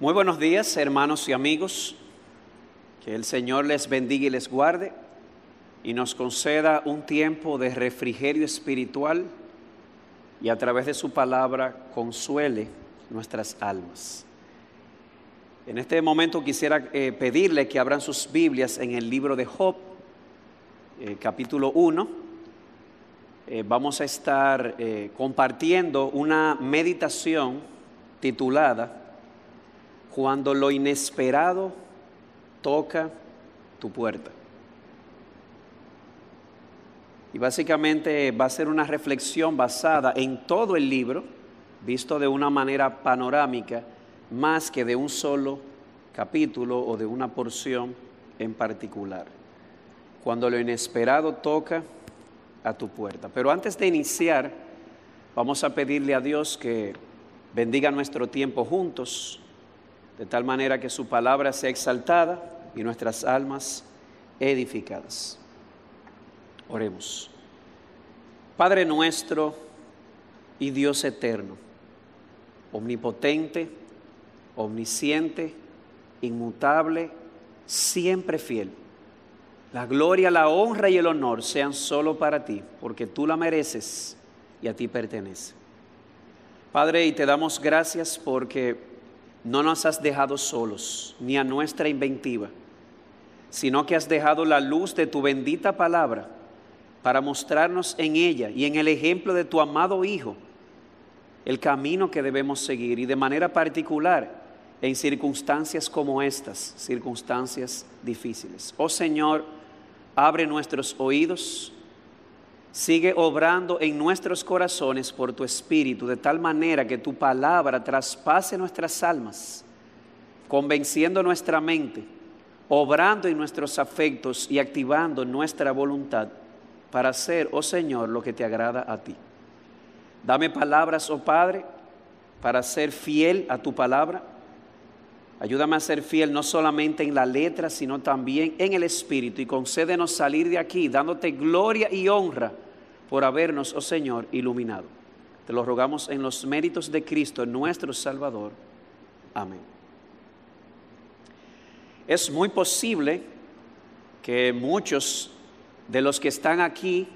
Muy buenos días, hermanos y amigos. Que el Señor les bendiga y les guarde y nos conceda un tiempo de refrigerio espiritual y a través de su palabra consuele nuestras almas. En este momento quisiera eh, pedirle que abran sus Biblias en el libro de Job, eh, capítulo 1. Eh, vamos a estar compartiendo una meditación titulada Cuando lo inesperado toca tu puerta. Y básicamente va a ser una reflexión basada en todo el libro, visto de una manera panorámica, más que de un solo capítulo o de una porción en particular. Cuando lo inesperado toca a tu puerta. Pero antes de iniciar, vamos a pedirle a Dios que bendiga nuestro tiempo juntos, de tal manera que su palabra sea exaltada y nuestras almas edificadas. Oremos. Padre nuestro y Dios eterno, omnipotente, omnisciente, inmutable, siempre fiel. La gloria, la honra y el honor sean solo para ti, porque tú la mereces y a ti pertenece. Padre, y te damos gracias porque no nos has dejado solos, ni a nuestra inventiva, sino que has dejado la luz de tu bendita palabra para mostrarnos en ella y en el ejemplo de tu amado Hijo el camino que debemos seguir y de manera particular en circunstancias como estas, circunstancias difíciles. Oh Señor, abre nuestros oídos, sigue obrando en nuestros corazones por tu Espíritu, de tal manera que tu palabra traspase nuestras almas, convenciendo nuestra mente, obrando en nuestros afectos y activando nuestra voluntad para hacer, oh Señor, lo que te agrada a ti. Dame palabras, oh Padre, para ser fiel a tu palabra. Ayúdame a ser fiel no solamente en la letra, sino también en el espíritu. Y concédenos salir de aquí dándote gloria y honra por habernos, oh Señor, iluminado. Te lo rogamos en los méritos de Cristo, nuestro Salvador. Amén. Es muy posible que muchos de los que están aquí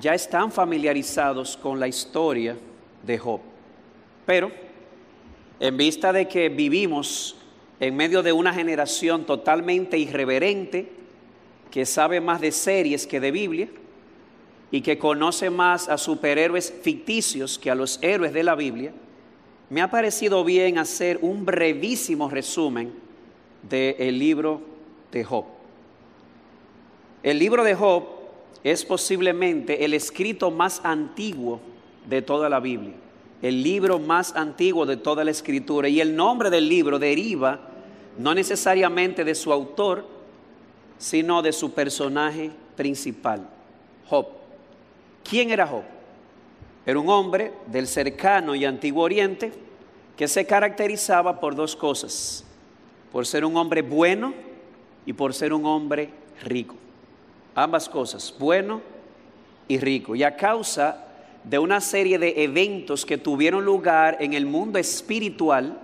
ya están familiarizados con la historia de Job. Pero, en vista de que vivimos en medio de una generación totalmente irreverente, que sabe más de series que de Biblia, y que conoce más a superhéroes ficticios que a los héroes de la Biblia, me ha parecido bien hacer un brevísimo resumen del libro de Job. El libro de Job es posiblemente el escrito más antiguo de toda la Biblia, el libro más antiguo de toda la escritura. Y el nombre del libro deriva no necesariamente de su autor, sino de su personaje principal, Job. ¿Quién era Job? Era un hombre del cercano y antiguo oriente que se caracterizaba por dos cosas, por ser un hombre bueno y por ser un hombre rico ambas cosas, bueno y rico. Y a causa de una serie de eventos que tuvieron lugar en el mundo espiritual,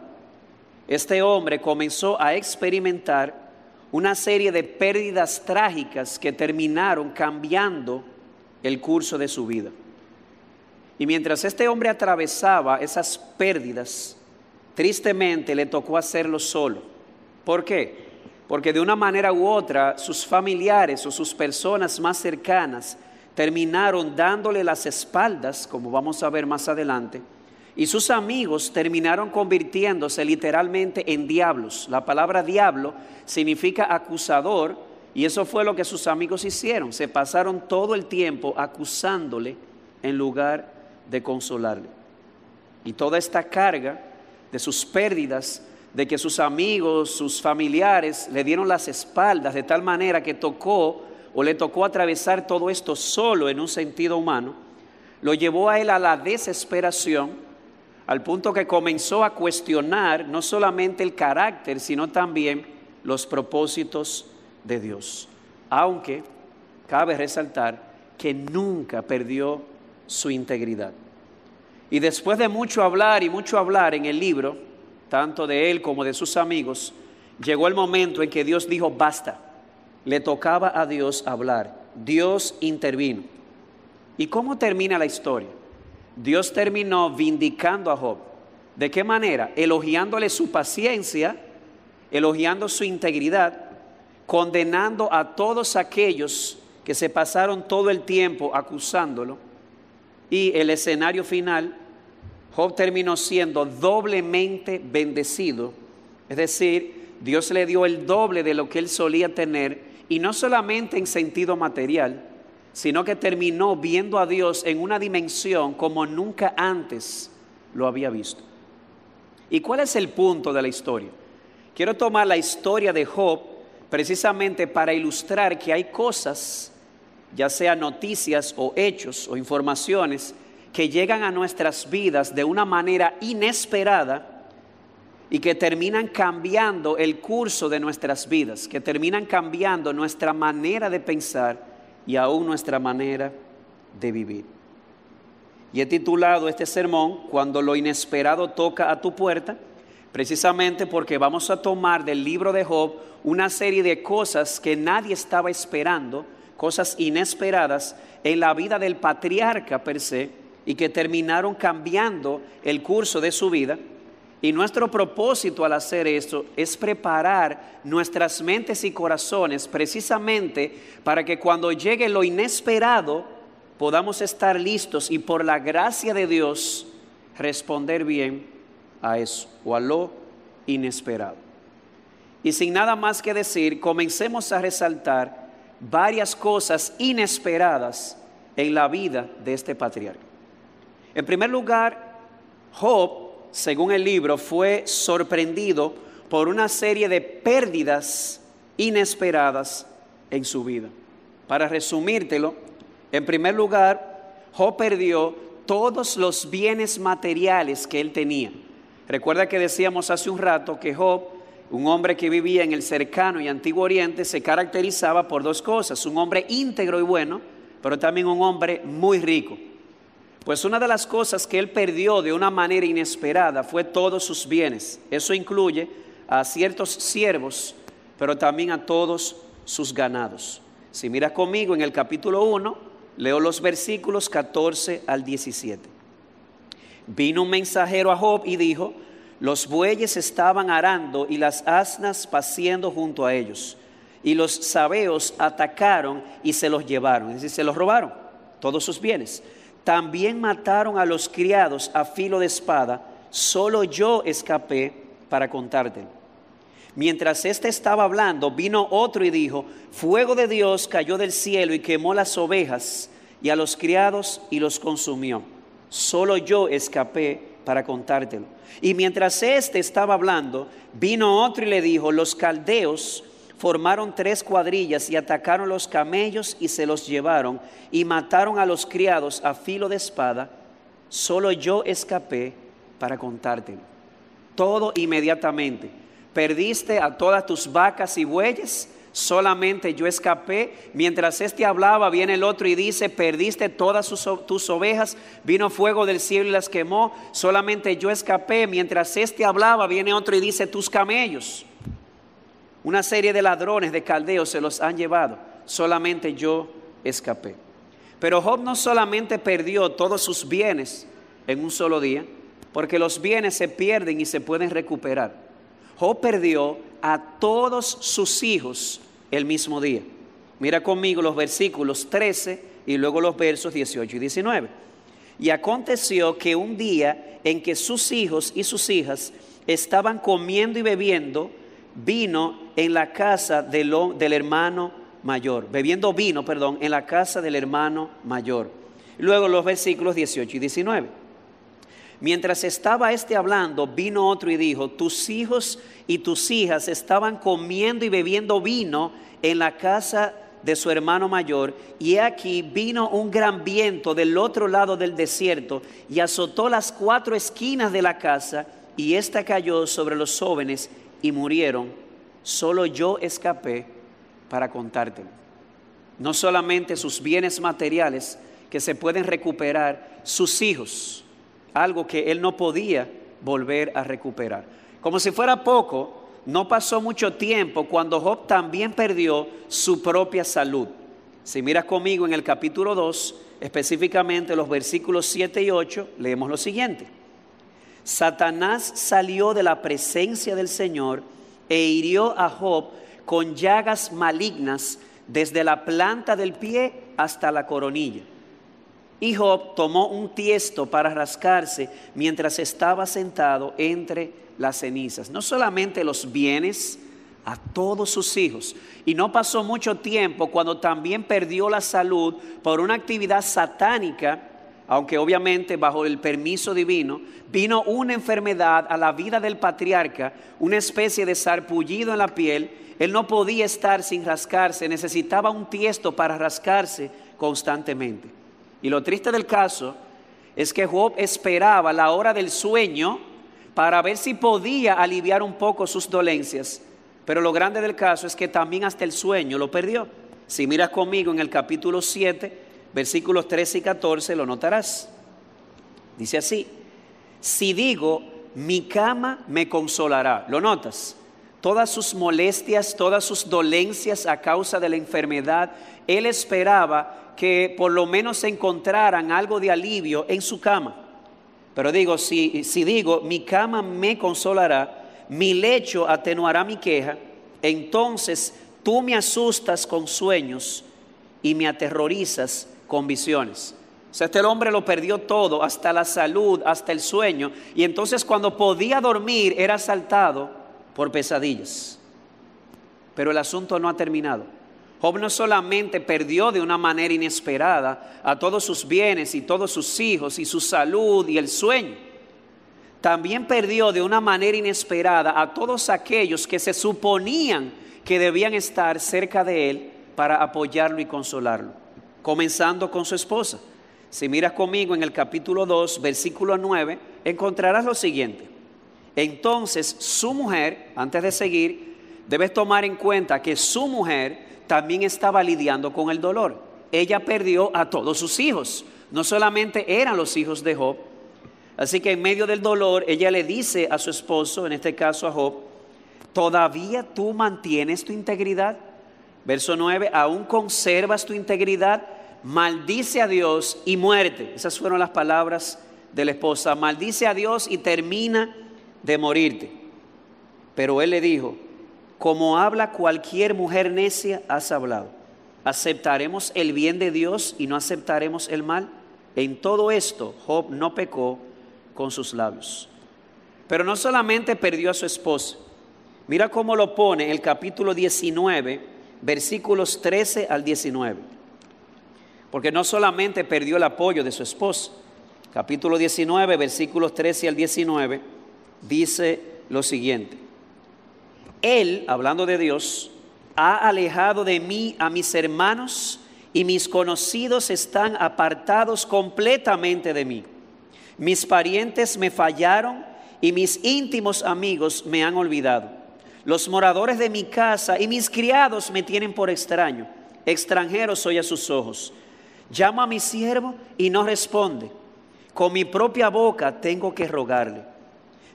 este hombre comenzó a experimentar una serie de pérdidas trágicas que terminaron cambiando el curso de su vida. Y mientras este hombre atravesaba esas pérdidas, tristemente le tocó hacerlo solo. ¿Por qué? porque de una manera u otra sus familiares o sus personas más cercanas terminaron dándole las espaldas, como vamos a ver más adelante, y sus amigos terminaron convirtiéndose literalmente en diablos. La palabra diablo significa acusador y eso fue lo que sus amigos hicieron. Se pasaron todo el tiempo acusándole en lugar de consolarle. Y toda esta carga de sus pérdidas de que sus amigos, sus familiares le dieron las espaldas de tal manera que tocó o le tocó atravesar todo esto solo en un sentido humano, lo llevó a él a la desesperación, al punto que comenzó a cuestionar no solamente el carácter, sino también los propósitos de Dios. Aunque cabe resaltar que nunca perdió su integridad. Y después de mucho hablar y mucho hablar en el libro, tanto de él como de sus amigos, llegó el momento en que Dios dijo, basta, le tocaba a Dios hablar, Dios intervino. ¿Y cómo termina la historia? Dios terminó vindicando a Job. ¿De qué manera? Elogiándole su paciencia, elogiando su integridad, condenando a todos aquellos que se pasaron todo el tiempo acusándolo. Y el escenario final, Job terminó siendo doblemente bendecido. Es decir, Dios le dio el doble de lo que él solía tener, y no solamente en sentido material, sino que terminó viendo a Dios en una dimensión como nunca antes lo había visto. ¿Y cuál es el punto de la historia? Quiero tomar la historia de Job precisamente para ilustrar que hay cosas, ya sea noticias o hechos o informaciones, que llegan a nuestras vidas de una manera inesperada y que terminan cambiando el curso de nuestras vidas, que terminan cambiando nuestra manera de pensar y aún nuestra manera de vivir. Y he titulado este sermón, Cuando lo inesperado toca a tu puerta, precisamente porque vamos a tomar del libro de Job una serie de cosas que nadie estaba esperando, cosas inesperadas en la vida del patriarca per se, y que terminaron cambiando el curso de su vida. Y nuestro propósito al hacer esto es preparar nuestras mentes y corazones precisamente para que cuando llegue lo inesperado podamos estar listos y por la gracia de Dios responder bien a eso o a lo inesperado. Y sin nada más que decir, comencemos a resaltar varias cosas inesperadas en la vida de este patriarca. En primer lugar, Job, según el libro, fue sorprendido por una serie de pérdidas inesperadas en su vida. Para resumírtelo, en primer lugar, Job perdió todos los bienes materiales que él tenía. Recuerda que decíamos hace un rato que Job, un hombre que vivía en el cercano y antiguo oriente, se caracterizaba por dos cosas, un hombre íntegro y bueno, pero también un hombre muy rico. Pues una de las cosas que él perdió de una manera inesperada fue todos sus bienes. Eso incluye a ciertos siervos, pero también a todos sus ganados. Si miras conmigo en el capítulo 1, Leo los versículos 14 al 17. Vino un mensajero a Job y dijo, los bueyes estaban arando y las asnas paciendo junto a ellos. Y los sabeos atacaron y se los llevaron, es decir, se los robaron, todos sus bienes. También mataron a los criados a filo de espada, solo yo escapé para contártelo. Mientras éste estaba hablando, vino otro y dijo, fuego de Dios cayó del cielo y quemó las ovejas y a los criados y los consumió. Solo yo escapé para contártelo. Y mientras éste estaba hablando, vino otro y le dijo, los caldeos formaron tres cuadrillas y atacaron los camellos y se los llevaron y mataron a los criados a filo de espada. Solo yo escapé para contártelo. Todo inmediatamente perdiste a todas tus vacas y bueyes, solamente yo escapé. Mientras este hablaba, viene el otro y dice, perdiste todas tus ovejas, vino fuego del cielo y las quemó, solamente yo escapé. Mientras este hablaba, viene otro y dice, tus camellos. Una serie de ladrones de caldeos se los han llevado, solamente yo escapé. Pero Job no solamente perdió todos sus bienes en un solo día, porque los bienes se pierden y se pueden recuperar. Job perdió a todos sus hijos el mismo día. Mira conmigo los versículos 13 y luego los versos 18 y 19. Y aconteció que un día en que sus hijos y sus hijas estaban comiendo y bebiendo vino en la casa del, del hermano mayor, bebiendo vino, perdón, en la casa del hermano mayor. Luego los versículos 18 y 19. Mientras estaba este hablando, vino otro y dijo, tus hijos y tus hijas estaban comiendo y bebiendo vino en la casa de su hermano mayor, y aquí vino un gran viento del otro lado del desierto y azotó las cuatro esquinas de la casa, y ésta cayó sobre los jóvenes y murieron. Solo yo escapé para contártelo. No solamente sus bienes materiales que se pueden recuperar, sus hijos algo que él no podía volver a recuperar. Como si fuera poco, no pasó mucho tiempo cuando Job también perdió su propia salud. Si miras conmigo en el capítulo 2, específicamente los versículos 7 y 8, leemos lo siguiente. Satanás salió de la presencia del Señor e hirió a Job con llagas malignas desde la planta del pie hasta la coronilla. Y Job tomó un tiesto para rascarse mientras estaba sentado entre las cenizas. No solamente los bienes, a todos sus hijos. Y no pasó mucho tiempo cuando también perdió la salud por una actividad satánica, aunque obviamente bajo el permiso divino, vino una enfermedad a la vida del patriarca, una especie de sarpullido en la piel. Él no podía estar sin rascarse, necesitaba un tiesto para rascarse constantemente. Y lo triste del caso es que Job esperaba la hora del sueño para ver si podía aliviar un poco sus dolencias. Pero lo grande del caso es que también hasta el sueño lo perdió. Si miras conmigo en el capítulo 7, versículos 13 y 14, lo notarás. Dice así, si digo, mi cama me consolará, ¿lo notas? Todas sus molestias, todas sus dolencias a causa de la enfermedad, él esperaba que por lo menos encontraran algo de alivio en su cama. Pero digo, si, si digo, mi cama me consolará, mi lecho atenuará mi queja, entonces tú me asustas con sueños y me aterrorizas con visiones. O sea, este hombre lo perdió todo, hasta la salud, hasta el sueño, y entonces cuando podía dormir era asaltado por pesadillas. Pero el asunto no ha terminado. Job no solamente perdió de una manera inesperada a todos sus bienes y todos sus hijos y su salud y el sueño, también perdió de una manera inesperada a todos aquellos que se suponían que debían estar cerca de él para apoyarlo y consolarlo, comenzando con su esposa. Si miras conmigo en el capítulo 2, versículo 9, encontrarás lo siguiente. Entonces su mujer, antes de seguir, debes tomar en cuenta que su mujer también estaba lidiando con el dolor. Ella perdió a todos sus hijos. No solamente eran los hijos de Job, Así que en medio del dolor, ella le dice a su esposo, en este caso a Job, ¿todavía tú mantienes tu integridad? Verso 9, ¿aún conservas tu integridad? Maldice a Dios y muerte. Esas fueron las palabras de la esposa. Maldice a Dios y termina de morirte. Pero él le dijo, como habla cualquier mujer necia, has hablado. ¿Aceptaremos el bien de Dios y no aceptaremos el mal? En todo esto, Job no pecó con sus labios. Pero no solamente perdió a su esposa, mira cómo lo pone el capítulo 19, versículos 13 al 19. Porque no solamente perdió el apoyo de su esposa, capítulo 19, versículos 13 al 19, dice lo siguiente. Él, hablando de Dios, ha alejado de mí a mis hermanos y mis conocidos están apartados completamente de mí. Mis parientes me fallaron y mis íntimos amigos me han olvidado. Los moradores de mi casa y mis criados me tienen por extraño. Extranjero soy a sus ojos. Llamo a mi siervo y no responde. Con mi propia boca tengo que rogarle.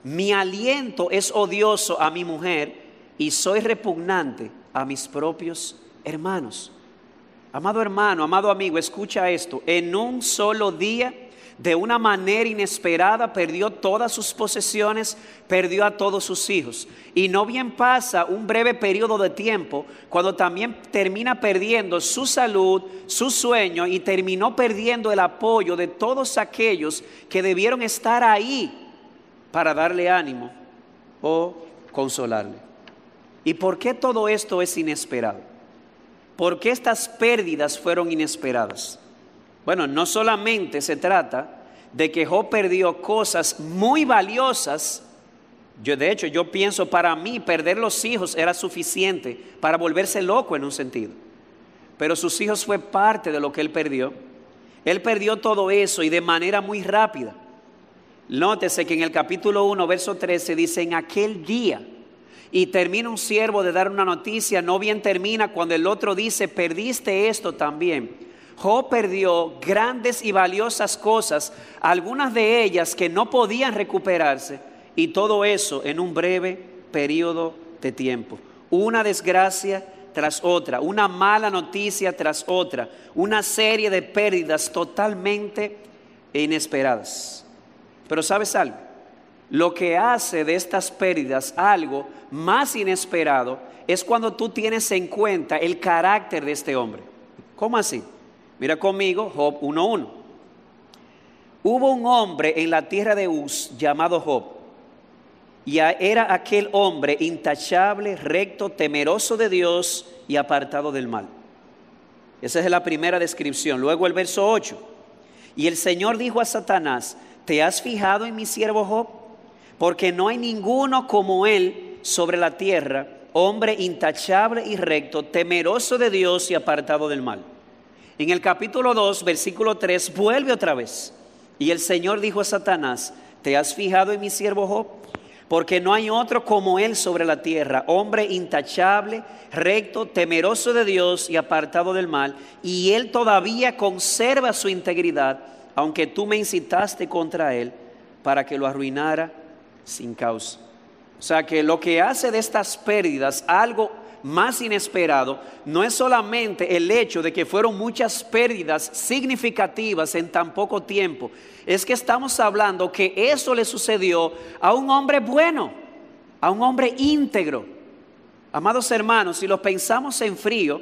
Mi aliento es odioso a mi mujer y soy repugnante a mis propios hermanos. Amado hermano, amado amigo, escucha esto. En un solo día de una manera inesperada perdió todas sus posesiones, perdió a todos sus hijos. Y no bien pasa un breve periodo de tiempo cuando también termina perdiendo su salud, su sueño y terminó perdiendo el apoyo de todos aquellos que debieron estar ahí para darle ánimo o consolarle. ¿Y por qué todo esto es inesperado? ¿Por qué estas pérdidas fueron inesperadas? Bueno, no solamente se trata de que Job perdió cosas muy valiosas. Yo de hecho, yo pienso para mí perder los hijos era suficiente para volverse loco en un sentido. Pero sus hijos fue parte de lo que él perdió. Él perdió todo eso y de manera muy rápida. Nótese que en el capítulo 1, verso 13 dice, en aquel día, y termina un siervo de dar una noticia, no bien termina cuando el otro dice, perdiste esto también. Job perdió grandes y valiosas cosas, algunas de ellas que no podían recuperarse, Y todo eso en un breve periodo de tiempo. Una desgracia tras otra, una mala noticia tras otra, una serie de pérdidas totalmente inesperadas. Pero sabes algo, lo que hace de estas pérdidas algo más inesperado es cuando tú tienes en cuenta el carácter de este hombre. ¿Cómo así? Mira conmigo Job 1.1. Hubo un hombre en la tierra de Uz llamado Job. Y era aquel hombre intachable, recto, temeroso de Dios y apartado del mal. Esa es la primera descripción. Luego el verso 8. Y el Señor dijo a Satanás, ¿te has fijado en mi siervo Job? Porque no hay ninguno como él sobre la tierra, hombre intachable y recto, temeroso de Dios y apartado del mal. En el capítulo 2, versículo 3, vuelve otra vez. Y el Señor dijo a Satanás, ¿te has fijado en mi siervo Job? Porque no hay otro como él sobre la tierra, hombre intachable, recto, temeroso de Dios y apartado del mal. Y él todavía conserva su integridad, aunque tú me incitaste contra él para que lo arruinara sin causa. O sea que lo que hace de estas pérdidas algo más inesperado no es solamente el hecho de que fueron muchas pérdidas significativas en tan poco tiempo, es que estamos hablando que eso le sucedió a un hombre bueno, a un hombre íntegro. Amados hermanos, si lo pensamos en frío,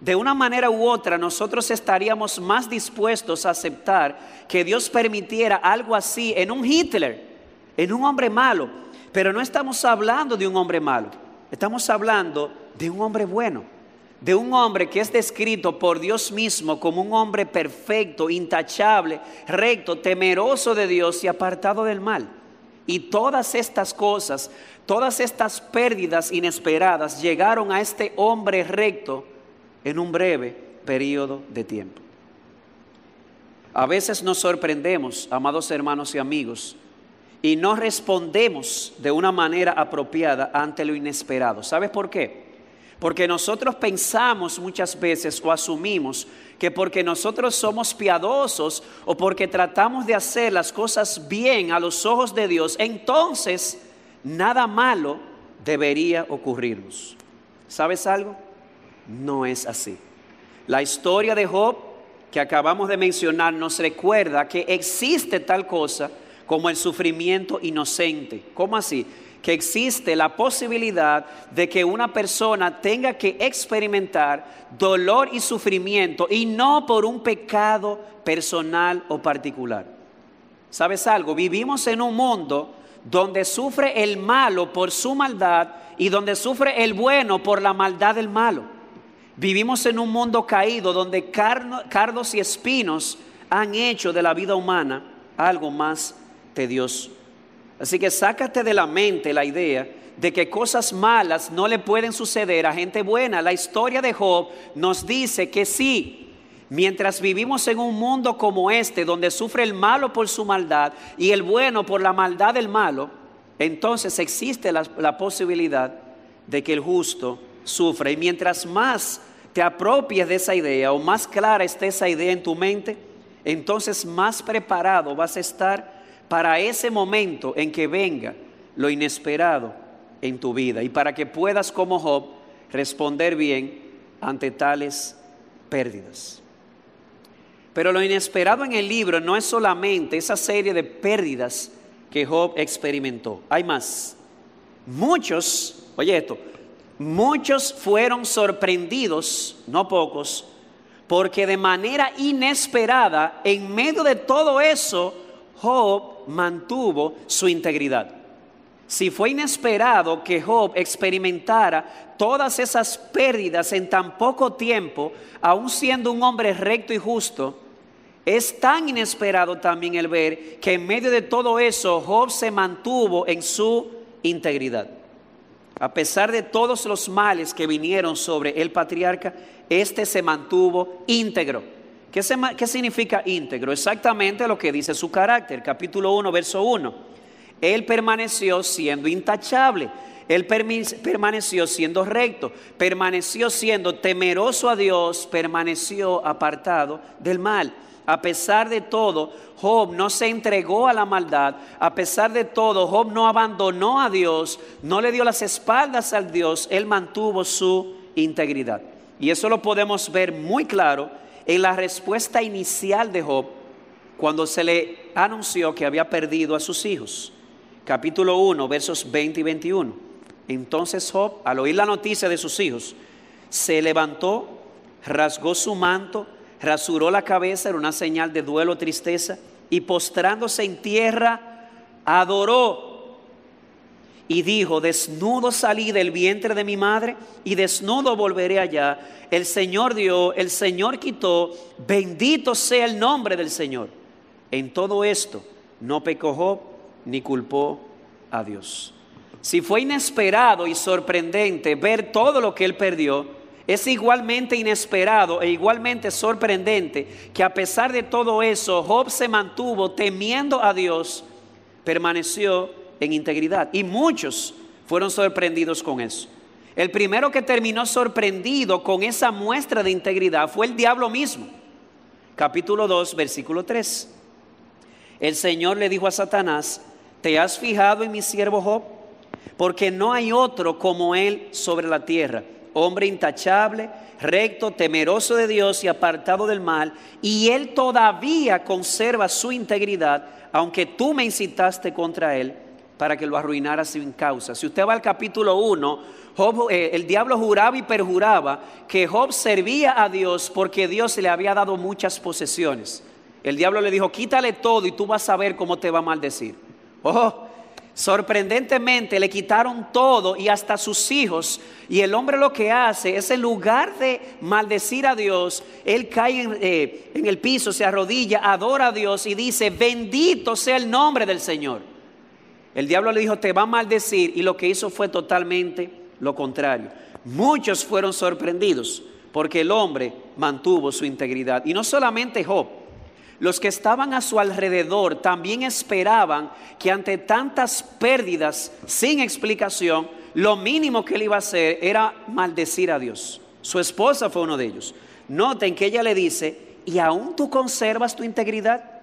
de una manera u otra nosotros estaríamos más dispuestos a aceptar que Dios permitiera algo así en un Hitler, en un hombre malo. Pero no estamos hablando de un hombre malo, estamos hablando de un hombre bueno, de un hombre que es descrito por Dios mismo como un hombre perfecto, intachable, recto, temeroso de Dios y apartado del mal. Y todas estas cosas, todas estas pérdidas inesperadas llegaron a este hombre recto en un breve periodo de tiempo. A veces nos sorprendemos, amados hermanos y amigos, y no respondemos de una manera apropiada ante lo inesperado. ¿Sabes por qué? Porque nosotros pensamos muchas veces o asumimos que porque nosotros somos piadosos o porque tratamos de hacer las cosas bien a los ojos de Dios, entonces nada malo debería ocurrirnos. ¿Sabes algo? No es así. La historia de Job que acabamos de mencionar nos recuerda que existe tal cosa como el sufrimiento inocente. ¿Cómo así? que existe la posibilidad de que una persona tenga que experimentar dolor y sufrimiento y no por un pecado personal o particular. ¿Sabes algo? Vivimos en un mundo donde sufre el malo por su maldad y donde sufre el bueno por la maldad del malo. Vivimos en un mundo caído donde cardos y espinos han hecho de la vida humana algo más tedioso. Así que sácate de la mente la idea de que cosas malas no le pueden suceder a gente buena. La historia de Job nos dice que sí, mientras vivimos en un mundo como este, donde sufre el malo por su maldad y el bueno por la maldad del malo, entonces existe la, la posibilidad de que el justo sufra. Y mientras más te apropies de esa idea o más clara esté esa idea en tu mente, entonces más preparado vas a estar para ese momento en que venga lo inesperado en tu vida y para que puedas como Job responder bien ante tales pérdidas. Pero lo inesperado en el libro no es solamente esa serie de pérdidas que Job experimentó. Hay más. Muchos, oye esto, muchos fueron sorprendidos, no pocos, porque de manera inesperada, en medio de todo eso, Job mantuvo su integridad. Si fue inesperado que Job experimentara todas esas pérdidas en tan poco tiempo, aun siendo un hombre recto y justo, es tan inesperado también el ver que en medio de todo eso Job se mantuvo en su integridad. A pesar de todos los males que vinieron sobre el patriarca, este se mantuvo íntegro. ¿Qué, significa íntegro? Exactamente lo que dice su carácter, capítulo 1, verso 1. Él permaneció siendo intachable, él permaneció siendo recto, permaneció siendo temeroso a Dios, permaneció apartado del mal. A pesar de todo, Job no se entregó a la maldad. A pesar de todo, Job no abandonó a Dios, no le dio las espaldas al Dios. Él mantuvo su integridad. Y eso lo podemos ver muy claro en la respuesta inicial de Job cuando se le anunció que había perdido a sus hijos. Capítulo 1, versos 20 y 21. Entonces Job, al oír la noticia de sus hijos, se levantó, rasgó su manto, rasuró la cabeza, era una señal de duelo, tristeza, y postrándose en tierra, adoró y dijo, desnudo salí del vientre de mi madre y desnudo volveré allá. El Señor dio, el Señor quitó, bendito sea el nombre del Señor. En todo esto no pecó Job ni culpó a Dios. Si fue inesperado y sorprendente ver todo lo que él perdió, es igualmente inesperado e igualmente sorprendente que a pesar de todo eso, Job se mantuvo temiendo a Dios, permaneció en integridad. Y muchos fueron sorprendidos con eso. El primero que terminó sorprendido con esa muestra de integridad fue el diablo mismo. Capítulo 2, versículo 3. El Señor le dijo a Satanás, ¿te has fijado en mi siervo Job? Porque no hay otro como él sobre la tierra, hombre intachable, recto, temeroso de Dios y apartado del mal, y él todavía conserva su integridad, aunque tú me incitaste contra él para que lo arruinara sin causa. Si usted va al capítulo 1, eh, el diablo juraba y perjuraba que Job servía a Dios porque Dios le había dado muchas posesiones. El diablo le dijo, quítale todo y tú vas a ver cómo te va a maldecir. Oh, sorprendentemente le quitaron todo y hasta sus hijos. Y el hombre lo que hace es en lugar de maldecir a Dios, él cae en, eh, en el piso, se arrodilla, adora a Dios y dice, bendito sea el nombre del Señor. El diablo le dijo, te va a maldecir y lo que hizo fue totalmente lo contrario. Muchos fueron sorprendidos porque el hombre mantuvo su integridad. Y no solamente Job, los que estaban a su alrededor también esperaban que ante tantas pérdidas sin explicación, lo mínimo que él iba a hacer era maldecir a Dios. Su esposa fue uno de ellos. Noten que ella le dice, ¿y aún tú conservas tu integridad?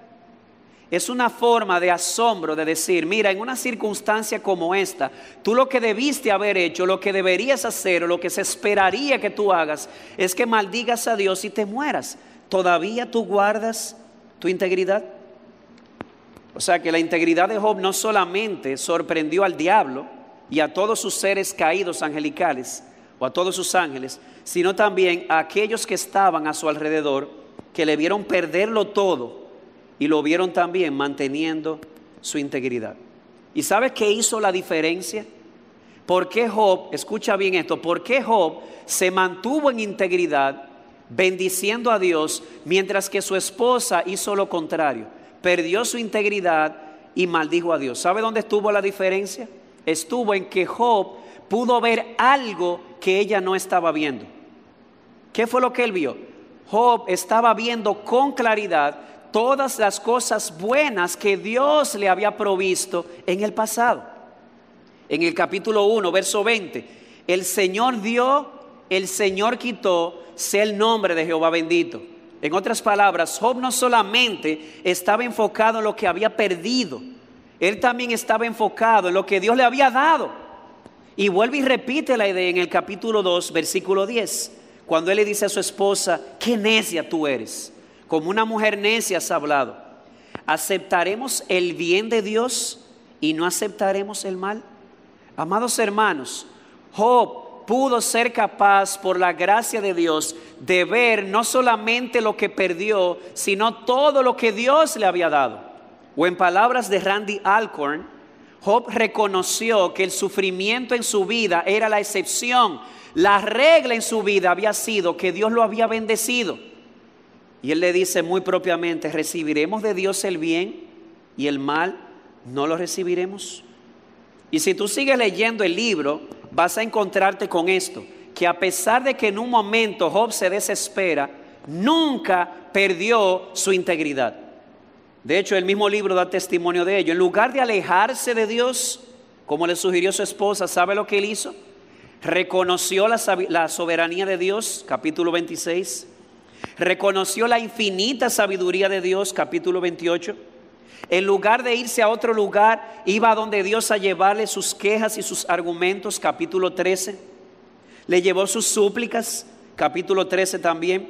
Es una forma de asombro de decir, mira, en una circunstancia como esta, tú lo que debiste haber hecho, lo que deberías hacer o lo que se esperaría que tú hagas es que maldigas a Dios y te mueras. ¿Todavía tú guardas tu integridad? O sea que la integridad de Job no solamente sorprendió al diablo y a todos sus seres caídos angelicales o a todos sus ángeles, sino también a aquellos que estaban a su alrededor, que le vieron perderlo todo y lo vieron también manteniendo su integridad. ¿Y sabes qué hizo la diferencia? ¿Por qué Job, escucha bien esto, por qué Job se mantuvo en integridad bendiciendo a Dios mientras que su esposa hizo lo contrario? Perdió su integridad y maldijo a Dios. ¿Sabe dónde estuvo la diferencia? Estuvo en que Job pudo ver algo que ella no estaba viendo. ¿Qué fue lo que él vio? Job estaba viendo con claridad todas las cosas buenas que Dios le había provisto en el pasado. En el capítulo 1, verso 20, el Señor dio, el Señor quitó, sea el nombre de Jehová bendito. En otras palabras, Job no solamente estaba enfocado en lo que había perdido, él también estaba enfocado en lo que Dios le había dado. Y vuelve y repite la idea en el capítulo 2, versículo 10, cuando él le dice a su esposa, qué necia tú eres como una mujer necia has hablado. ¿Aceptaremos el bien de Dios y no aceptaremos el mal? Amados hermanos, Job pudo ser capaz por la gracia de Dios de ver no solamente lo que perdió, sino todo lo que Dios le había dado. O en palabras de Randy Alcorn, Job reconoció que el sufrimiento en su vida era la excepción. La regla en su vida había sido que Dios lo había bendecido. Y él le dice muy propiamente, ¿recibiremos de Dios el bien y el mal no lo recibiremos? Y si tú sigues leyendo el libro, vas a encontrarte con esto, que a pesar de que en un momento Job se desespera, nunca perdió su integridad. De hecho, el mismo libro da testimonio de ello. En lugar de alejarse de Dios, como le sugirió su esposa, ¿sabe lo que él hizo? Reconoció la, soberanía de Dios, capítulo 26 Reconoció la infinita sabiduría de Dios, capítulo 28. En lugar de irse a otro lugar, iba a donde Dios a llevarle sus quejas y sus argumentos, capítulo 13. Le llevó sus súplicas, capítulo 13 también.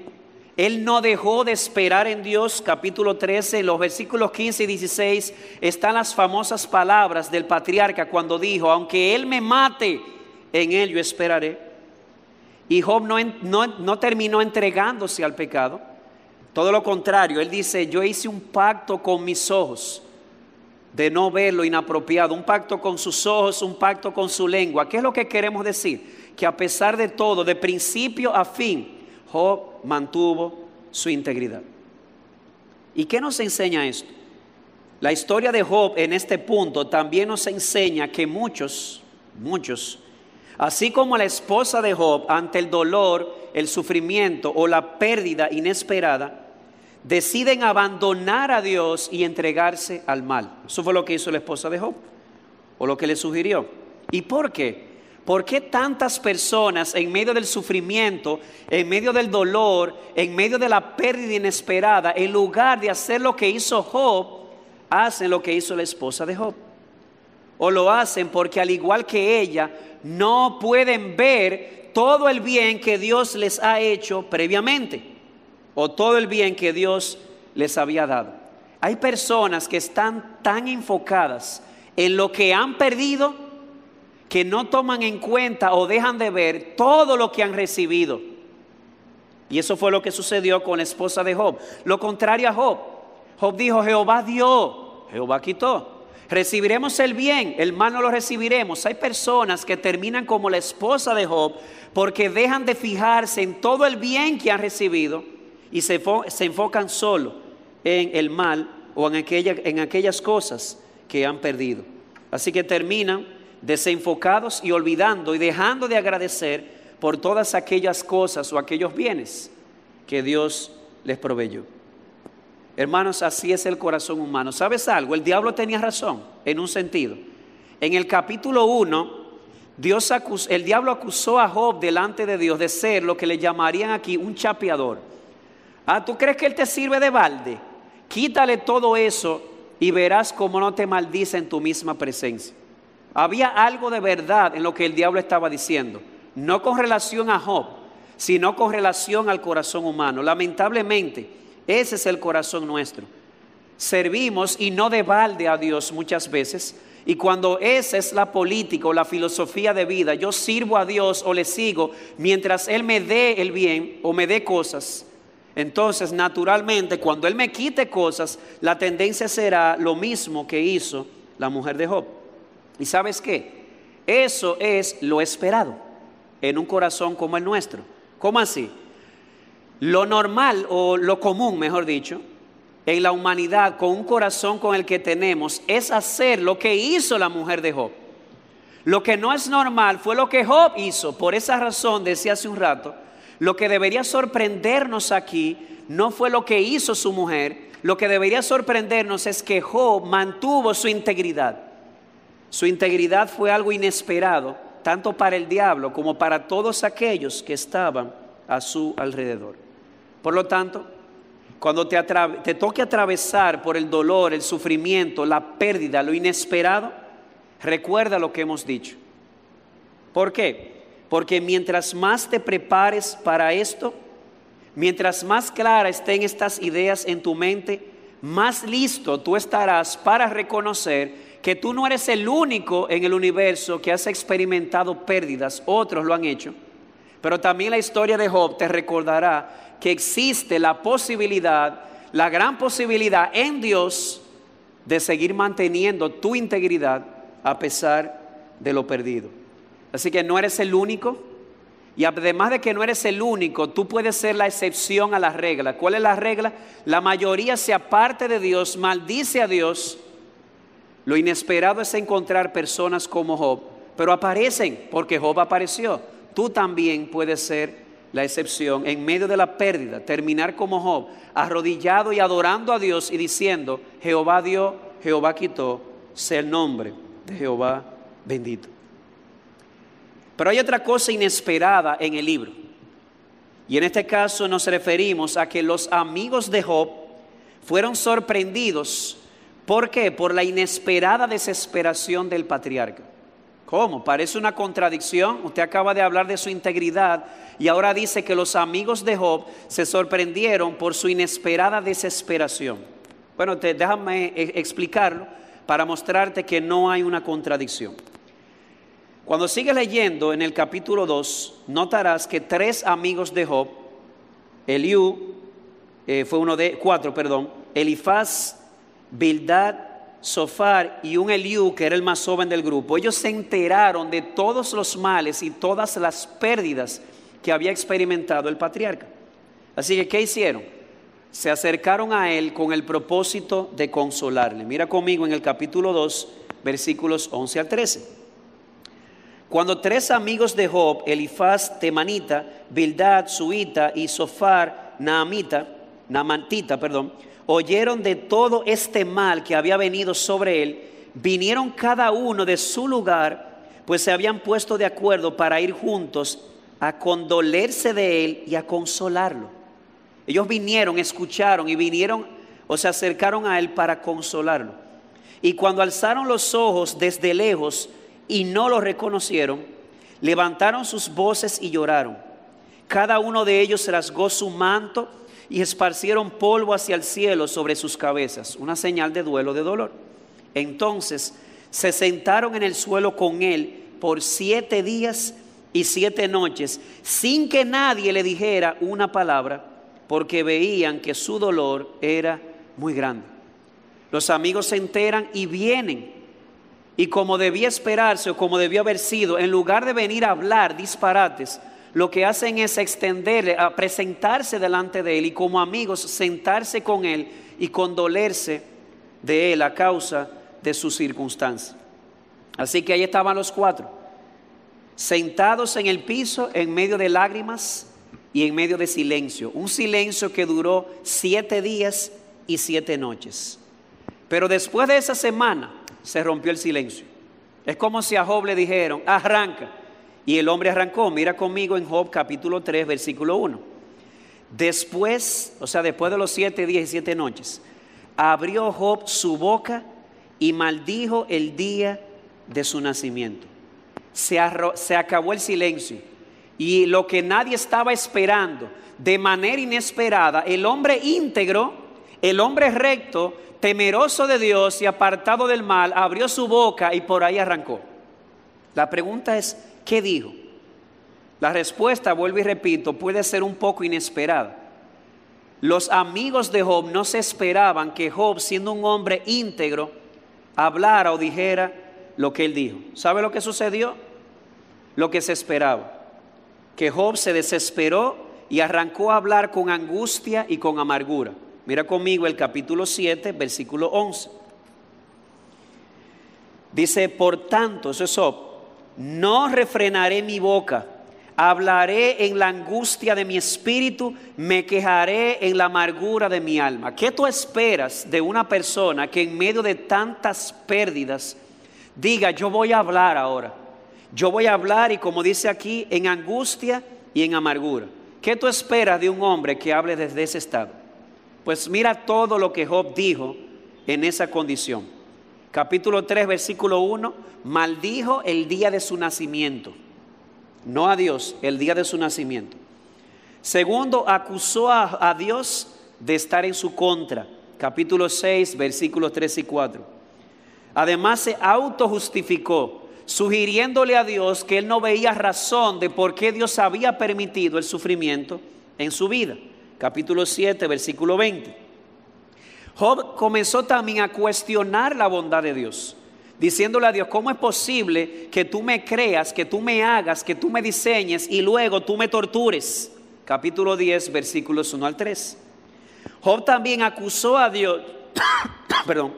Él no dejó de esperar en Dios, capítulo 13, en los versículos 15 y 16 están las famosas palabras del patriarca cuando dijo, aunque Él me mate, en Él yo esperaré. Y Job no, no, terminó entregándose al pecado. Todo lo contrario, él dice, yo hice un pacto con mis ojos de no ver lo inapropiado, un pacto con sus ojos, un pacto con su lengua. ¿Qué es lo que queremos decir? Que a pesar de todo, de principio a fin, Job mantuvo su integridad. ¿Y qué nos enseña esto? La historia de Job en este punto también nos enseña que muchos, muchos, Así como la esposa de Job, ante el dolor, el sufrimiento o la pérdida inesperada, deciden abandonar a Dios y entregarse al mal. Eso fue lo que hizo la esposa de Job, o lo que le sugirió. ¿Y por qué? ¿Por qué tantas personas en medio del sufrimiento, en medio del dolor, en medio de la pérdida inesperada, en lugar de hacer lo que hizo Job, hacen lo que hizo la esposa de Job? O lo hacen porque al igual que ella, no pueden ver todo el bien que Dios les ha hecho previamente o todo el bien que Dios les había dado. Hay personas que están tan enfocadas en lo que han perdido que no toman en cuenta o dejan de ver todo lo que han recibido. Y eso fue lo que sucedió con la esposa de Job. Lo contrario a Job. Job dijo, Jehová dio, Jehová quitó. Recibiremos el bien, el mal no lo recibiremos. Hay personas que terminan como la esposa de Job porque dejan de fijarse en todo el bien que han recibido y se, enfocan solo en el mal o en, en aquellas cosas que han perdido. Así que terminan desenfocados y olvidando y dejando de agradecer por todas aquellas cosas o aquellos bienes que Dios les proveyó. Hermanos, así es el corazón humano. ¿Sabes algo? El diablo tenía razón en un sentido. En el capítulo 1, Dios el diablo acusó a Job delante de Dios de ser lo que le llamarían aquí un chapeador. Ah, ¿tú crees que él te sirve de balde? Quítale todo eso y verás cómo no te maldice en tu misma presencia. Había algo de verdad en lo que el diablo estaba diciendo, no con relación a Job, sino con relación al corazón humano. Lamentablemente, ese es el corazón nuestro. Servimos y no de balde a Dios muchas veces. Y cuando esa es la política o la filosofía de vida, yo sirvo a Dios o le sigo mientras Él me dé el bien o me dé cosas. Entonces, naturalmente, cuando Él me quite cosas, la tendencia será lo mismo que hizo la mujer de Job. ¿Y sabes qué? Eso es lo esperado en un corazón como el nuestro. ¿Cómo así? Lo normal o lo común, mejor dicho, en la humanidad con un corazón con el que tenemos es hacer lo que hizo la mujer de Job. Lo que no es normal fue lo que Job hizo. Por esa razón, decía hace un rato, lo que debería sorprendernos aquí no fue lo que hizo su mujer, lo que debería sorprendernos es que Job mantuvo su integridad. Su integridad fue algo inesperado, tanto para el diablo como para todos aquellos que estaban a su alrededor. Por lo tanto, cuando te, toque atravesar por el dolor, el sufrimiento, la pérdida, lo inesperado, recuerda lo que hemos dicho. ¿Por qué? Porque mientras más te prepares para esto, mientras más clara estén estas ideas en tu mente, más listo tú estarás para reconocer que tú no eres el único en el universo que has experimentado pérdidas, otros lo han hecho. Pero también la historia de Job te recordará que existe la posibilidad, la gran posibilidad en Dios de seguir manteniendo tu integridad a pesar de lo perdido. Así que no eres el único. Y además de que no eres el único, tú puedes ser la excepción a la regla. ¿Cuál es la regla? La mayoría se aparte de Dios, maldice a Dios. Lo inesperado es encontrar personas como Job, pero aparecen porque Job apareció. Tú también puedes ser la excepción, en medio de la pérdida, terminar como Job, arrodillado y adorando a Dios y diciendo, Jehová dio, Jehová quitó, sea el nombre de Jehová bendito. Pero hay otra cosa inesperada en el libro. Y en este caso nos referimos a que los amigos de Job fueron sorprendidos. ¿Por qué? Por la inesperada desesperación del patriarca. ¿Cómo? Parece una contradicción. Usted acaba de hablar de su integridad y ahora dice que los amigos de Job se sorprendieron por su inesperada desesperación. Bueno, te, déjame eh, explicarlo para mostrarte que no hay una contradicción. Cuando sigues leyendo en el capítulo 2, notarás que tres amigos de Job, Eliú, eh, fue uno de cuatro, perdón, Elifaz, Bildad, Sofar y un Eliú, que era el más joven del grupo, ellos se enteraron de todos los males y todas las pérdidas que había experimentado el patriarca. Así que, ¿qué hicieron? Se acercaron a él con el propósito de consolarle. Mira conmigo en el capítulo 2, versículos 11 al 13. Cuando tres amigos de Job, Elifaz Temanita, Bildad Suita y Sofar Naamita, Naamantita, perdón, oyeron de todo este mal que había venido sobre él, vinieron cada uno de su lugar, pues se habían puesto de acuerdo para ir juntos a condolerse de él y a consolarlo. Ellos vinieron, escucharon y vinieron o se acercaron a él para consolarlo. Y cuando alzaron los ojos desde lejos, y no lo reconocieron, levantaron sus voces y lloraron. Cada uno de ellos rasgó su manto y esparcieron polvo hacia el cielo sobre sus cabezas, una señal de duelo, de dolor. Entonces se sentaron en el suelo con él por siete días y siete noches, sin que nadie le dijera una palabra, porque veían que su dolor era muy grande. Los amigos se enteran y vienen y como debía esperarse o como debió haber sido, en lugar de venir a hablar disparates, lo que hacen es extenderle, a presentarse delante de él y como amigos sentarse con él y condolerse de él a causa de su circunstancia. Así que ahí estaban los cuatro, sentados en el piso en medio de lágrimas y en medio de silencio. Un silencio que duró siete días y siete noches. Pero después de esa semana, se rompió el silencio. Es como si a Job le dijeron, arranca. Y el hombre arrancó. Mira conmigo en Job capítulo 3, versículo 1. Después, o sea, después de los siete días y siete noches, abrió Job su boca y maldijo el día de su nacimiento. Se, se acabó el silencio. Y lo que nadie estaba esperando, de manera inesperada, el hombre íntegro, el hombre recto, temeroso de Dios y apartado del mal, abrió su boca y por ahí arrancó. La pregunta es, ¿qué dijo? La respuesta, vuelvo y repito, puede ser un poco inesperada. Los amigos de Job no se esperaban que Job, siendo un hombre íntegro, hablara o dijera lo que él dijo. ¿Sabe lo que sucedió? Lo que se esperaba. Que Job se desesperó y arrancó a hablar con angustia y con amargura. Mira conmigo el capítulo 7, versículo 11. Dice, por tanto, eso es Job, no refrenaré mi boca, hablaré en la angustia de mi espíritu, me quejaré en la amargura de mi alma. ¿Qué tú esperas de una persona que en medio de tantas pérdidas diga, yo voy a hablar ahora? Yo voy a hablar y como dice aquí, en angustia y en amargura. ¿Qué tú esperas de un hombre que hable desde ese estado? Pues mira todo lo que Job dijo en esa condición. Capítulo 3, versículo 1, maldijo el día de su nacimiento. No a Dios, el día de su nacimiento. Segundo, acusó a, a Dios de estar en su contra. Capítulo 6, versículos 3 y 4. Además se autojustificó, sugiriéndole a Dios que él no veía razón de por qué Dios había permitido el sufrimiento en su vida capítulo 7, versículo 20. Job comenzó también a cuestionar la bondad de Dios, diciéndole a Dios, ¿cómo es posible que tú me creas, que tú me hagas, que tú me diseñes y luego tú me tortures? Capítulo 10, versículos 1 al 3. Job también acusó a Dios, perdón,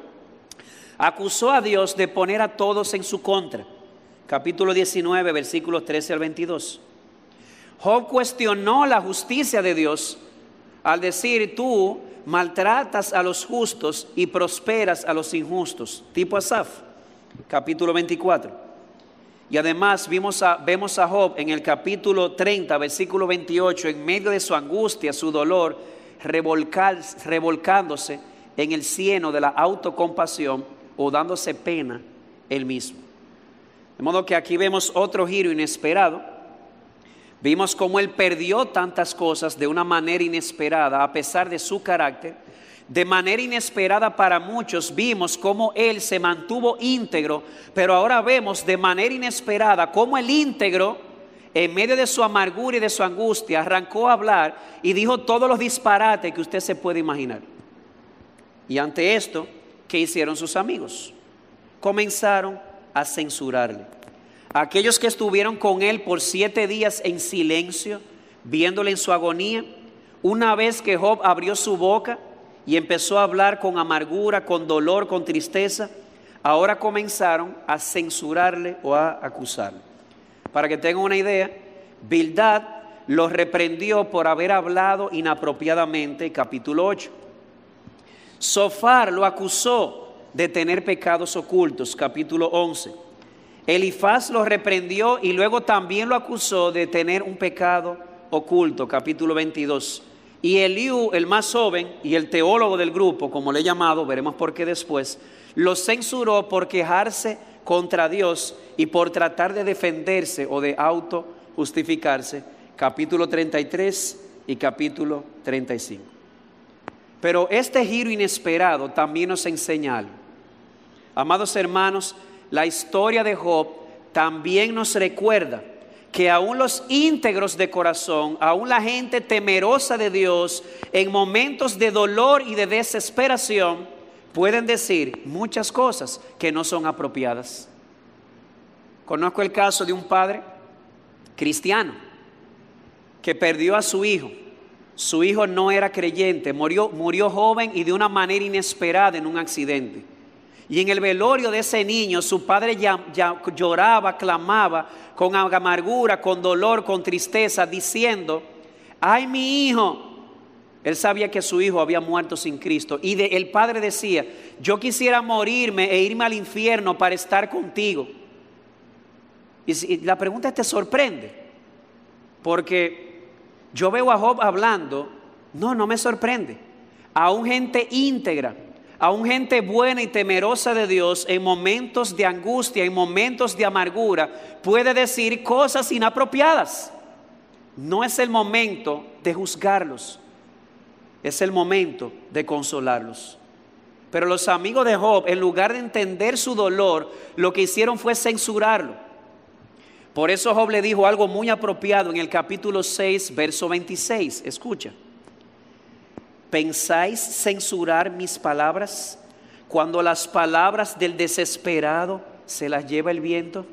acusó a Dios de poner a todos en su contra. Capítulo 19, versículos 13 al 22. Job cuestionó la justicia de Dios al decir tú maltratas a los justos y prosperas a los injustos, tipo Asaf, capítulo 24. Y además vimos a, vemos a Job en el capítulo 30, versículo 28, en medio de su angustia, su dolor, revolcándose en el cieno de la autocompasión o dándose pena él mismo. De modo que aquí vemos otro giro inesperado. Vimos cómo él perdió tantas cosas de una manera inesperada a pesar de su carácter de manera inesperada para muchos, vimos cómo Él se mantuvo íntegro, pero ahora vemos de manera inesperada cómo el íntegro, en medio de su amargura y de su angustia, arrancó a hablar y dijo todos los disparates que usted se puede imaginar. Y ante esto, ¿qué hicieron sus amigos? Comenzaron a censurarle. Aquellos que estuvieron con Él por siete días en silencio, viéndole en su agonía, una vez que Job abrió su boca, y empezó a hablar con amargura, con dolor, con tristeza, ahora comenzaron a censurarle o a acusarle. Para que tengan una idea, Bildad lo reprendió por haber hablado inapropiadamente, capítulo 8. Sofar lo acusó de tener pecados ocultos, capítulo 11. Elifaz lo reprendió y luego también lo acusó de tener un pecado oculto, capítulo 22. Y Eliú, el más joven y el teólogo del grupo, como le he llamado, veremos por qué después, lo censuró por quejarse contra Dios y por tratar de defenderse o de auto justificarse, capítulo 33 y capítulo 35. Pero este giro inesperado también nos enseña algo. Amados hermanos, la historia de Job también nos recuerda que aún los íntegros de corazón, aún la gente temerosa de Dios, en momentos de dolor y de desesperación, pueden decir muchas cosas que no son apropiadas. Conozco el caso de un padre cristiano que perdió a su hijo. Su hijo no era creyente, murió, murió joven y de una manera inesperada en un accidente. Y en el velorio de ese niño, su padre ya, lloraba, clamaba con amargura, con dolor, con tristeza, diciendo, ay mi hijo. Él sabía que su hijo había muerto sin Cristo. Y el padre decía, yo quisiera morirme e irme al infierno para estar contigo. Y, la pregunta te sorprende, porque yo veo a Job hablando, no, no me sorprende. A un gente íntegra, un gente buena y temerosa de Dios en momentos de angustia, en momentos de amargura, puede decir cosas inapropiadas. No es el momento de juzgarlos, es el momento de consolarlos. Pero los amigos de Job, en lugar de entender su dolor, lo que hicieron fue censurarlo. Por eso Job le dijo algo muy apropiado en el capítulo 6, verso 26. Escucha. ¿Pensáis censurar mis palabras cuando las palabras del desesperado se las lleva el viento?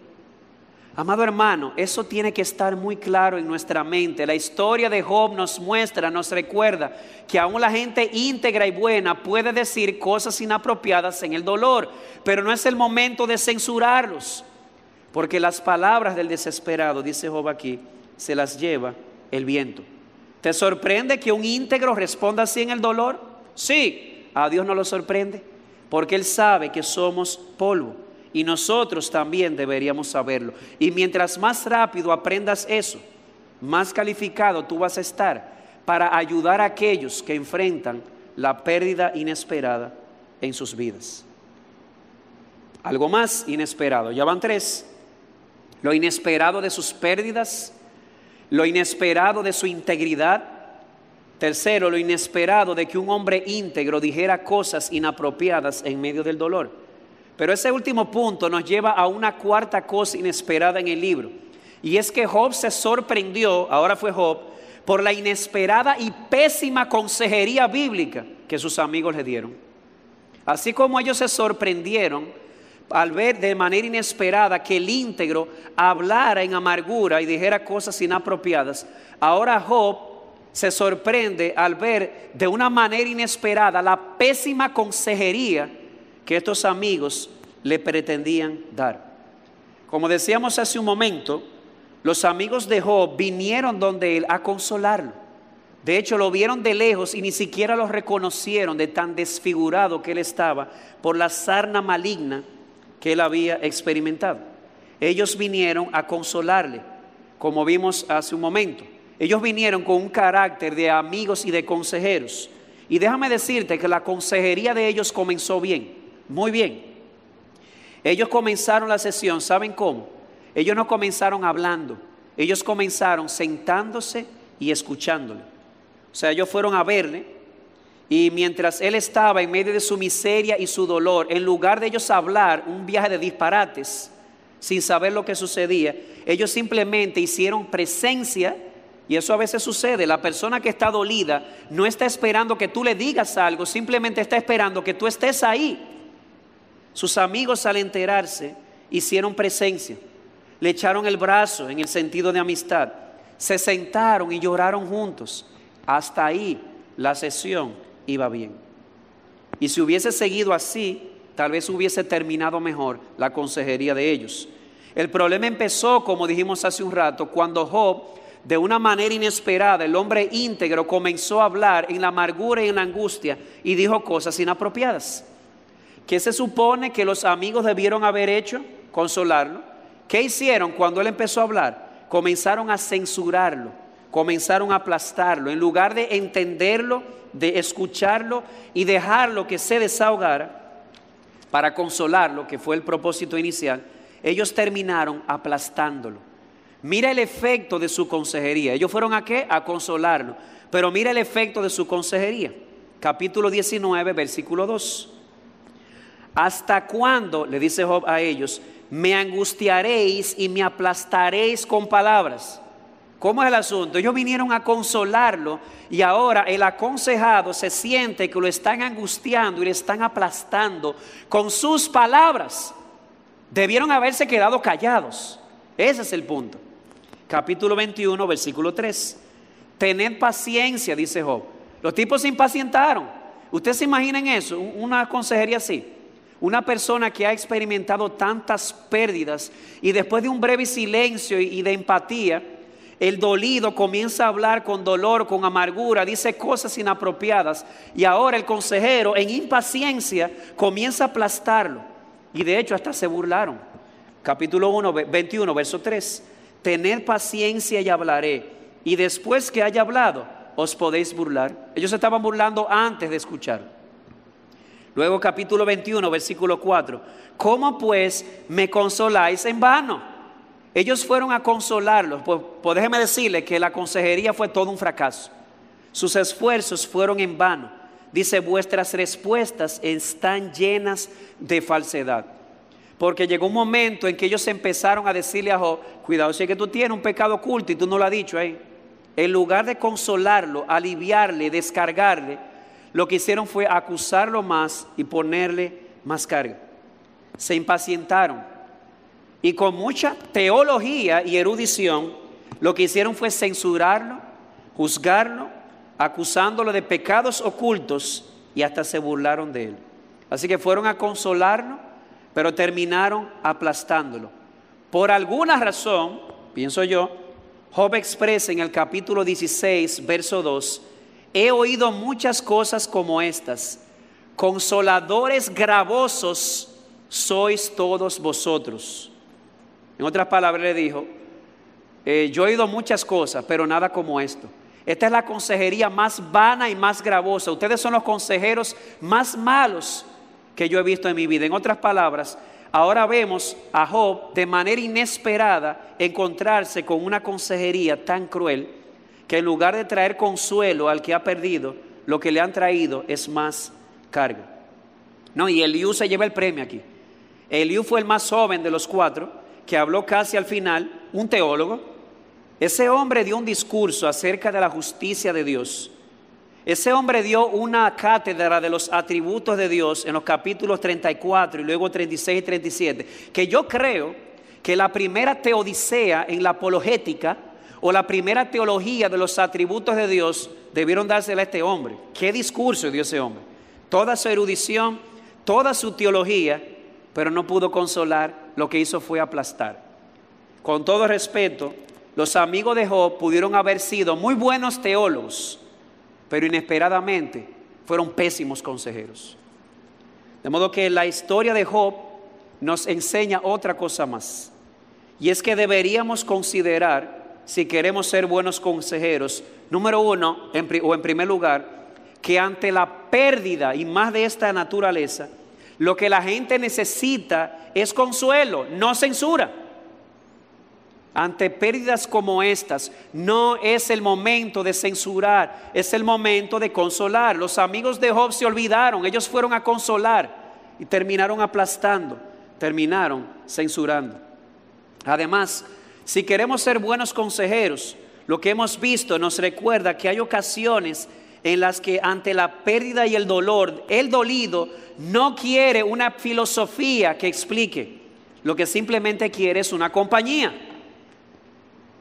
Amado hermano, eso tiene que estar muy claro en nuestra mente. La historia de Job nos muestra, nos recuerda que aún la gente íntegra y buena puede decir cosas inapropiadas en el dolor, pero no es el momento de censurarlos, porque las palabras del desesperado, dice Job aquí, se las lleva el viento. ¿Te sorprende que un íntegro responda así en el dolor? Sí, a Dios no lo sorprende, porque Él sabe que somos polvo y nosotros también deberíamos saberlo. Y mientras más rápido aprendas eso, más calificado tú vas a estar para ayudar a aquellos que enfrentan la pérdida inesperada en sus vidas. Algo más inesperado, ya van tres. Lo inesperado de sus pérdidas, lo inesperado de su integridad. Tercero, lo inesperado de que un hombre íntegro dijera cosas inapropiadas en medio del dolor. Pero ese último punto nos lleva a una cuarta cosa inesperada en el libro. Y es que Job se sorprendió, ahora fue Job, por la inesperada y pésima consejería bíblica que sus amigos le dieron. Así como ellos se sorprendieron al ver de manera inesperada que el íntegro hablara en amargura y dijera cosas inapropiadas, ahora Job se sorprende al ver de una manera inesperada la pésima consejería que estos amigos le pretendían dar. Como decíamos hace un momento, los amigos de Job vinieron donde él a consolarlo. De hecho, lo vieron de lejos y ni siquiera lo reconocieron de tan desfigurado que él estaba por la sarna maligna que él había experimentado. ellos vinieron a consolarle, como vimos hace un momento. Ellos vinieron con un carácter de amigos y de consejeros. Y déjame decirte que la consejería de ellos comenzó bien, muy bien. Ellos comenzaron la sesión, ¿saben cómo? Ellos no comenzaron hablando, ellos comenzaron sentándose y escuchándole. O sea, ellos fueron a verle y mientras él estaba en medio de su miseria y su dolor, en lugar de ellos hablar un viaje de disparates sin saber lo que sucedía, ellos simplemente hicieron presencia y eso a veces sucede. La persona que está dolida no está esperando que tú le digas algo, simplemente está esperando que tú estés ahí. Sus amigos al enterarse hicieron presencia, le echaron el brazo en el sentido de amistad, se sentaron y lloraron juntos. Hasta ahí la sesión iba bien. Y si hubiese seguido así, tal vez hubiese terminado mejor la consejería de ellos. El problema empezó, como dijimos hace un rato, cuando Job de una manera inesperada, el hombre íntegro comenzó a hablar en la amargura y en la angustia y dijo cosas inapropiadas. ¿Qué se supone que los amigos debieron haber hecho? Consolarlo. ¿Qué hicieron cuando él empezó a hablar? Comenzaron a censurarlo, comenzaron a aplastarlo. En lugar de entenderlo, de escucharlo y dejarlo que se desahogara para consolarlo, que fue el propósito inicial, ellos terminaron aplastándolo. Mira el efecto de su consejería. Ellos fueron a qué? A consolarlo. Pero mira el efecto de su consejería. Capítulo 19, versículo 2. ¿Hasta cuándo, le dice Job a ellos, me angustiaréis y me aplastaréis con palabras? ¿Cómo es el asunto? Ellos vinieron a consolarlo y ahora el aconsejado se siente que lo están angustiando y le están aplastando con sus palabras. Debieron haberse quedado callados. Ese es el punto capítulo 21, versículo 3. Tened paciencia, dice Job. Los tipos se impacientaron. Ustedes se imaginen eso, una consejería así. Una persona que ha experimentado tantas pérdidas y después de un breve silencio y de empatía, el dolido comienza a hablar con dolor, con amargura, dice cosas inapropiadas y ahora el consejero en impaciencia comienza a aplastarlo y de hecho hasta se burlaron. Capítulo 1, 21, verso 3 tener paciencia y hablaré. Y después que haya hablado, os podéis burlar. Ellos estaban burlando antes de escuchar. Luego capítulo 21, versículo 4. ¿Cómo pues me consoláis en vano? Ellos fueron a consolarlos. Pues, pues déjeme decirle que la consejería fue todo un fracaso. Sus esfuerzos fueron en vano. Dice, vuestras respuestas están llenas de falsedad. Porque llegó un momento en que ellos empezaron a decirle a Job, cuidado, si es que tú tienes un pecado oculto y tú no lo has dicho ahí. En lugar de consolarlo, aliviarle, descargarle, lo que hicieron fue acusarlo más y ponerle más carga. Se impacientaron. Y con mucha teología y erudición, lo que hicieron fue censurarlo, juzgarlo, acusándolo de pecados ocultos y hasta se burlaron de él. Así que fueron a consolarlo pero terminaron aplastándolo. Por alguna razón, pienso yo, Job expresa en el capítulo 16, verso 2, he oído muchas cosas como estas, consoladores gravosos sois todos vosotros. En otras palabras le dijo, eh, yo he oído muchas cosas, pero nada como esto. Esta es la consejería más vana y más gravosa. Ustedes son los consejeros más malos que yo he visto en mi vida. En otras palabras, ahora vemos a Job de manera inesperada encontrarse con una consejería tan cruel que en lugar de traer consuelo al que ha perdido, lo que le han traído es más carga. No, y Eliú se lleva el premio aquí. Eliú fue el más joven de los cuatro, que habló casi al final, un teólogo. Ese hombre dio un discurso acerca de la justicia de Dios ese hombre dio una cátedra de los atributos de Dios en los capítulos 34 y luego 36 y 37, que yo creo que la primera teodicea en la apologética o la primera teología de los atributos de Dios debieron dársela a este hombre. ¿Qué discurso dio ese hombre? Toda su erudición, toda su teología, pero no pudo consolar, lo que hizo fue aplastar. Con todo respeto, los amigos de Job pudieron haber sido muy buenos teólogos, pero inesperadamente fueron pésimos consejeros. De modo que la historia de Job nos enseña otra cosa más. Y es que deberíamos considerar, si queremos ser buenos consejeros, número uno, o en primer lugar, que ante la pérdida y más de esta naturaleza, lo que la gente necesita es consuelo, no censura. Ante pérdidas como estas, no es el momento de censurar, es el momento de consolar. Los amigos de Job se olvidaron, ellos fueron a consolar y terminaron aplastando, terminaron censurando. Además, si queremos ser buenos consejeros, lo que hemos visto nos recuerda que hay ocasiones en las que ante la pérdida y el dolor, el dolido no quiere una filosofía que explique, lo que simplemente quiere es una compañía.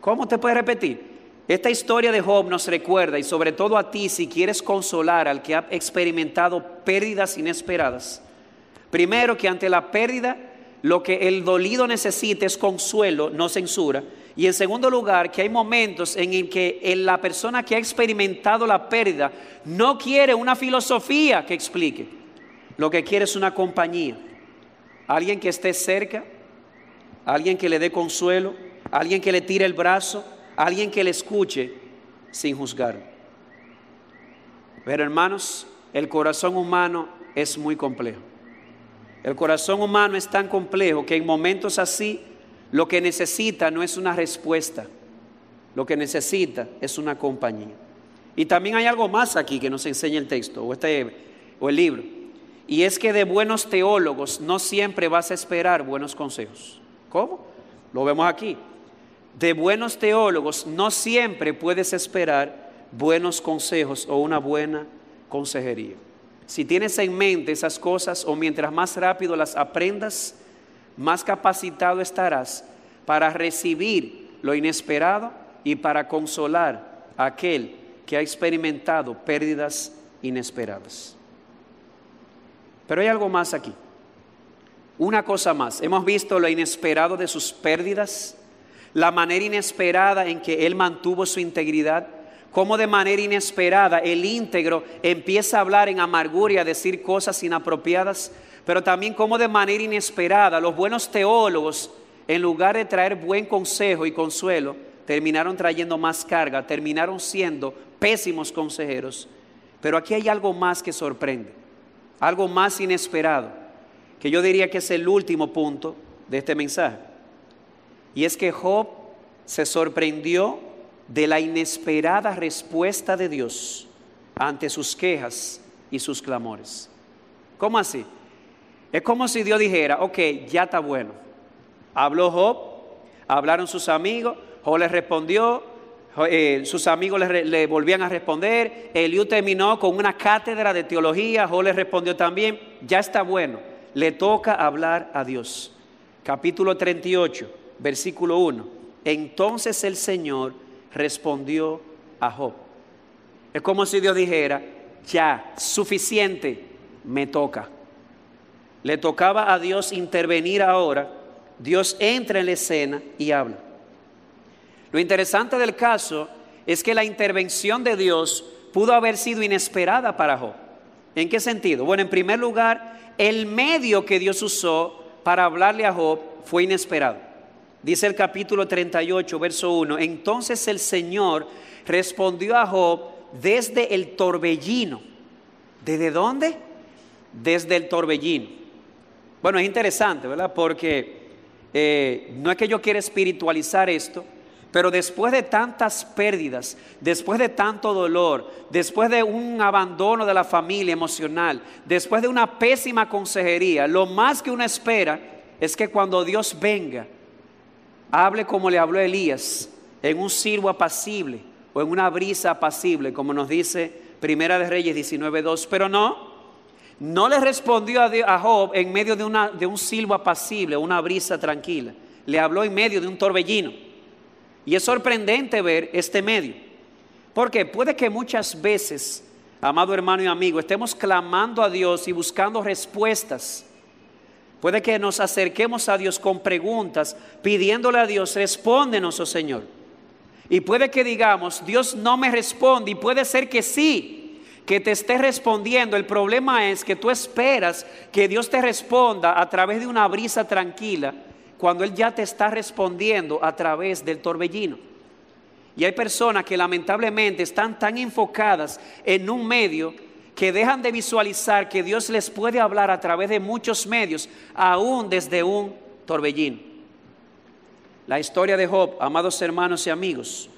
¿Cómo te puede repetir? Esta historia de Job nos recuerda, y sobre todo a ti, si quieres consolar al que ha experimentado pérdidas inesperadas, primero que ante la pérdida lo que el dolido necesita es consuelo, no censura. Y en segundo lugar, que hay momentos en que la persona que ha experimentado la pérdida no quiere una filosofía que explique. Lo que quiere es una compañía. Alguien que esté cerca, alguien que le dé consuelo, alguien que le tire el brazo, alguien que le escuche sin juzgar. Pero hermanos, el corazón humano es muy complejo. El corazón humano es tan complejo que en momentos así lo que necesita no es una respuesta, lo que necesita es una compañía. Y también hay algo más aquí que nos enseña el texto o, este, o el libro. Y es que de buenos teólogos no siempre vas a esperar buenos consejos. ¿Cómo? Lo vemos aquí. De buenos teólogos no siempre puedes esperar buenos consejos o una buena consejería. Si tienes en mente esas cosas o mientras más rápido las aprendas, más capacitado estarás para recibir lo inesperado y para consolar a aquel que ha experimentado pérdidas inesperadas. Pero hay algo más aquí. Una cosa más. Hemos visto lo inesperado de sus pérdidas, la manera inesperada en que él mantuvo su integridad cómo de manera inesperada el íntegro empieza a hablar en amargura y a decir cosas inapropiadas, pero también cómo de manera inesperada los buenos teólogos, en lugar de traer buen consejo y consuelo, terminaron trayendo más carga, terminaron siendo pésimos consejeros. Pero aquí hay algo más que sorprende, algo más inesperado, que yo diría que es el último punto de este mensaje. Y es que Job se sorprendió de la inesperada respuesta de Dios ante sus quejas y sus clamores. ¿Cómo así? Es como si Dios dijera, ok, ya está bueno. Habló Job, hablaron sus amigos, Job les respondió, eh, sus amigos le, volvían a responder, Eliú terminó con una cátedra de teología, Job le respondió también, ya está bueno, le toca hablar a Dios. Capítulo 38, versículo 1. Entonces el Señor respondió a Job. Es como si Dios dijera, ya, suficiente, me toca. Le tocaba a Dios intervenir ahora. Dios entra en la escena y habla. Lo interesante del caso es que la intervención de Dios pudo haber sido inesperada para Job. ¿En qué sentido? Bueno, en primer lugar, el medio que Dios usó para hablarle a Job fue inesperado. Dice el capítulo 38, verso 1, entonces el Señor respondió a Job desde el torbellino. ¿Desde dónde? Desde el torbellino. Bueno, es interesante, ¿verdad? Porque eh, no es que yo quiera espiritualizar esto, pero después de tantas pérdidas, después de tanto dolor, después de un abandono de la familia emocional, después de una pésima consejería, lo más que uno espera es que cuando Dios venga, hable como le habló Elías, en un silbo apacible o en una brisa apacible, como nos dice Primera de Reyes 19.2. Pero no, no le respondió a Job en medio de un silbo apacible, una brisa tranquila. Le habló en medio de un torbellino. Y es sorprendente ver este medio. Porque puede que muchas veces, amado hermano y amigo, estemos clamando a Dios y buscando respuestas Puede que nos acerquemos a Dios con preguntas, pidiéndole a Dios, respóndenos, oh Señor. Y puede que digamos, Dios no me responde, y puede ser que sí, que te esté respondiendo. El problema es que tú esperas que Dios te responda a través de una brisa tranquila cuando Él ya te está respondiendo a través del torbellino. Y hay personas que lamentablemente están tan enfocadas en un medio que dejan de visualizar que Dios les puede hablar a través de muchos medios, aún desde un torbellino. La historia de Job, amados hermanos y amigos,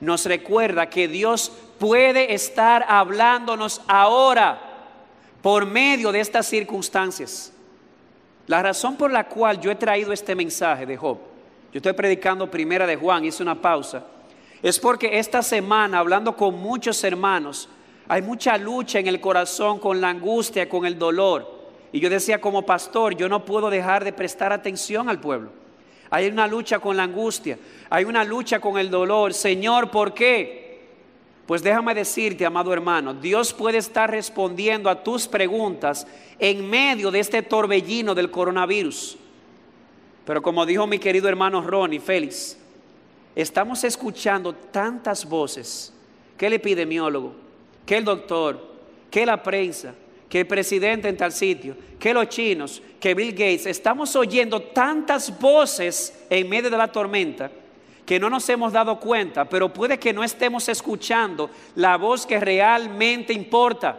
nos recuerda que Dios puede estar hablándonos ahora por medio de estas circunstancias. La razón por la cual yo he traído este mensaje de Job, yo estoy predicando primera de Juan, hice una pausa, es porque esta semana, hablando con muchos hermanos, hay mucha lucha en el corazón con la angustia, con el dolor. Y yo decía como pastor, yo no puedo dejar de prestar atención al pueblo. Hay una lucha con la angustia, hay una lucha con el dolor. Señor, ¿por qué? Pues déjame decirte, amado hermano, Dios puede estar respondiendo a tus preguntas en medio de este torbellino del coronavirus. Pero como dijo mi querido hermano Ronnie Félix, estamos escuchando tantas voces. que el epidemiólogo? Que el doctor? que la prensa? que el presidente en tal sitio? que los chinos? que Bill Gates? Estamos oyendo tantas voces en medio de la tormenta que no nos hemos dado cuenta, pero puede que no estemos escuchando la voz que realmente importa.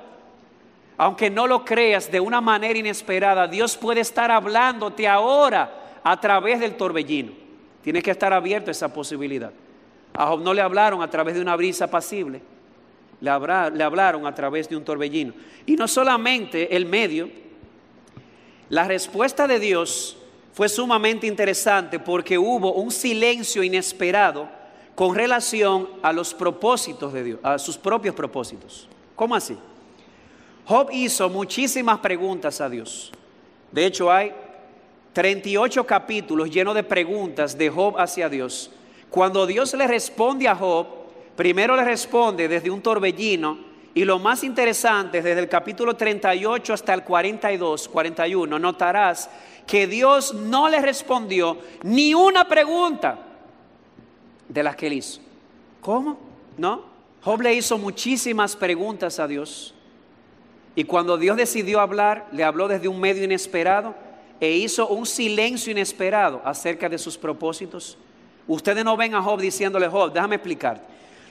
Aunque no lo creas de una manera inesperada, Dios puede estar hablándote ahora a través del torbellino. Tienes que estar abierto a esa posibilidad. A Job no le hablaron a través de una brisa pasible, le, hablaron a través de un torbellino. Y no solamente el medio, la respuesta de Dios fue sumamente interesante porque hubo un silencio inesperado con relación a los propósitos de Dios, a sus propios propósitos. ¿Cómo así? Job hizo muchísimas preguntas a Dios. De hecho, hay 38 capítulos llenos de preguntas de Job hacia Dios. Cuando Dios le responde a Job, primero le responde desde un torbellino y lo más interesante, desde el capítulo 38 hasta el 42, 41, notarás que Dios no le respondió ni una pregunta de las que él hizo. ¿Cómo? ¿No? Job le hizo muchísimas preguntas a Dios. Y cuando Dios decidió hablar, le habló desde un medio inesperado e hizo un silencio inesperado acerca de sus propósitos. Ustedes no ven a Job diciéndole, Job, déjame explicarte.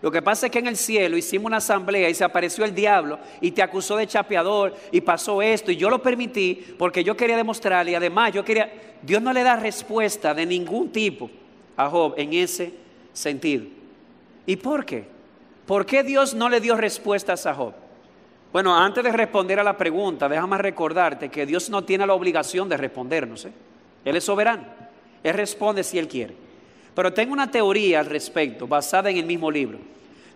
Lo que pasa es que en el cielo hicimos una asamblea y se apareció el diablo y te acusó de chapeador y pasó esto y yo lo permití porque yo quería demostrarle y además yo quería, Dios no le da respuesta de ningún tipo a Job en ese sentido. ¿Y por qué? ¿Por qué Dios no le dio respuestas a Job? Bueno, antes de responder a la pregunta, déjame recordarte que Dios no tiene la obligación de respondernos. ¿eh? Él es soberano. Él responde si Él quiere. Pero tengo una teoría al respecto, basada en el mismo libro.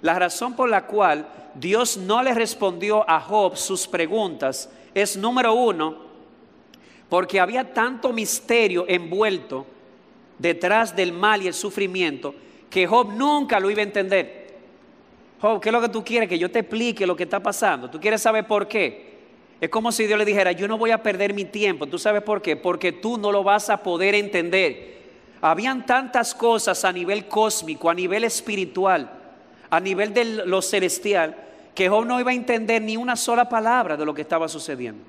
La razón por la cual Dios no le respondió a Job sus preguntas es número uno, porque había tanto misterio envuelto detrás del mal y el sufrimiento que Job nunca lo iba a entender. Job, ¿qué es lo que tú quieres? Que yo te explique lo que está pasando. ¿Tú quieres saber por qué? Es como si Dios le dijera, yo no voy a perder mi tiempo. ¿Tú sabes por qué? Porque tú no lo vas a poder entender. Habían tantas cosas a nivel cósmico, a nivel espiritual, a nivel de lo celestial, que Job no iba a entender ni una sola palabra de lo que estaba sucediendo.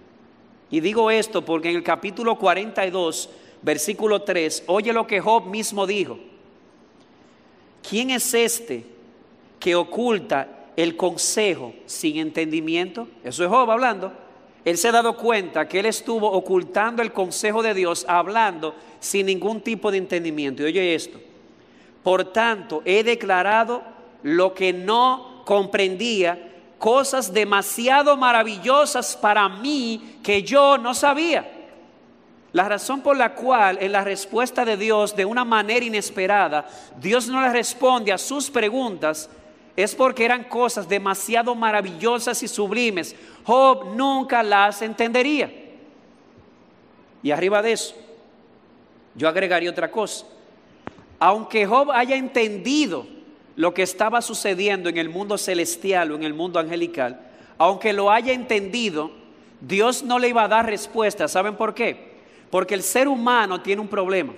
Y digo esto porque en el capítulo 42, versículo 3, oye lo que Job mismo dijo. ¿Quién es este que oculta el consejo sin entendimiento? Eso es Job hablando él se ha dado cuenta que él estuvo ocultando el consejo de Dios, hablando sin ningún tipo de entendimiento. Y oye esto, por tanto, he declarado lo que no comprendía, cosas demasiado maravillosas para mí que yo no sabía. La razón por la cual en la respuesta de Dios de una manera inesperada, Dios no le responde a sus preguntas, es porque eran cosas demasiado maravillosas y sublimes. Job nunca las entendería. Y arriba de eso, yo agregaría otra cosa. Aunque Job haya entendido lo que estaba sucediendo en el mundo celestial o en el mundo angelical, aunque lo haya entendido, Dios no le iba a dar respuesta. ¿Saben por qué? Porque el ser humano tiene un problema.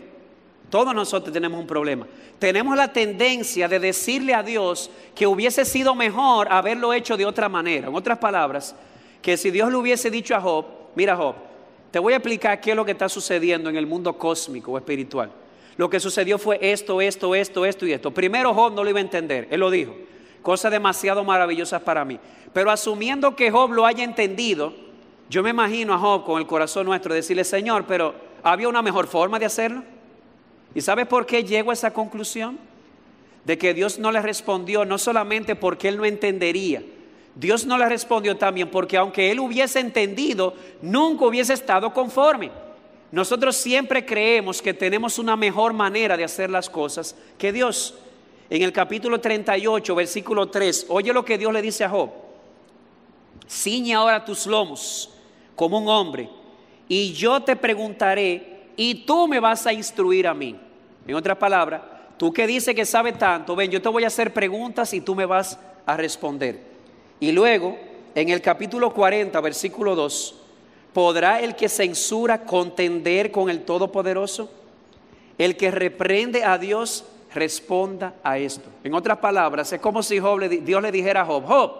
Todos nosotros tenemos un problema. Tenemos la tendencia de decirle a Dios que hubiese sido mejor haberlo hecho de otra manera. En otras palabras, que si Dios le hubiese dicho a Job, mira Job, Te voy a explicar qué es lo que está sucediendo en el mundo cósmico o espiritual. Lo que sucedió fue esto, esto, esto, esto y esto. Primero Job no lo iba a entender, él lo dijo. Cosas demasiado maravillosas para mí. Pero asumiendo que Job lo haya entendido, yo me imagino a Job con el corazón nuestro decirle, Señor, pero ¿había una mejor forma de hacerlo? ¿Y sabes por qué llego a esa conclusión? De que Dios no le respondió no solamente porque él no entendería, Dios no le respondió también porque aunque él hubiese entendido, nunca hubiese estado conforme. Nosotros siempre creemos que tenemos una mejor manera de hacer las cosas que Dios. En el capítulo 38, versículo 3, oye lo que Dios le dice a Job. Ciñe ahora tus lomos como un hombre, y yo te preguntaré, y tú me vas a instruir a mí. En otras palabras, tú que dices que sabes tanto, ven, yo te voy a hacer preguntas y tú me vas a responder. Y luego, en el capítulo 40, versículo 2, ¿podrá el que censura contender con el Todopoderoso? El que reprende a Dios responda a esto. En otras palabras, es como si Dios le dijera a Job, Job,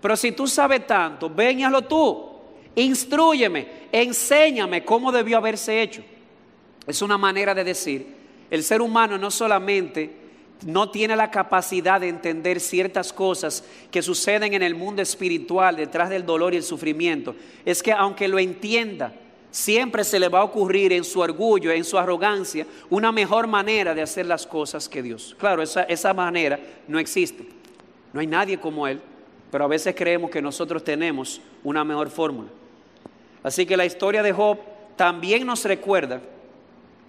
pero si tú sabes tanto, ven tú. Instrúyeme, enséñame cómo debió haberse hecho. Es una manera de decir, el ser humano no solamente no tiene la capacidad de entender ciertas cosas que suceden en el mundo espiritual detrás del dolor y el sufrimiento, es que aunque lo entienda, siempre se le va a ocurrir en su orgullo, en su arrogancia, una mejor manera de hacer las cosas que Dios. Claro, esa, esa manera no existe. No hay nadie como Él, pero a veces creemos que nosotros tenemos una mejor fórmula. Así que la historia de Job también nos recuerda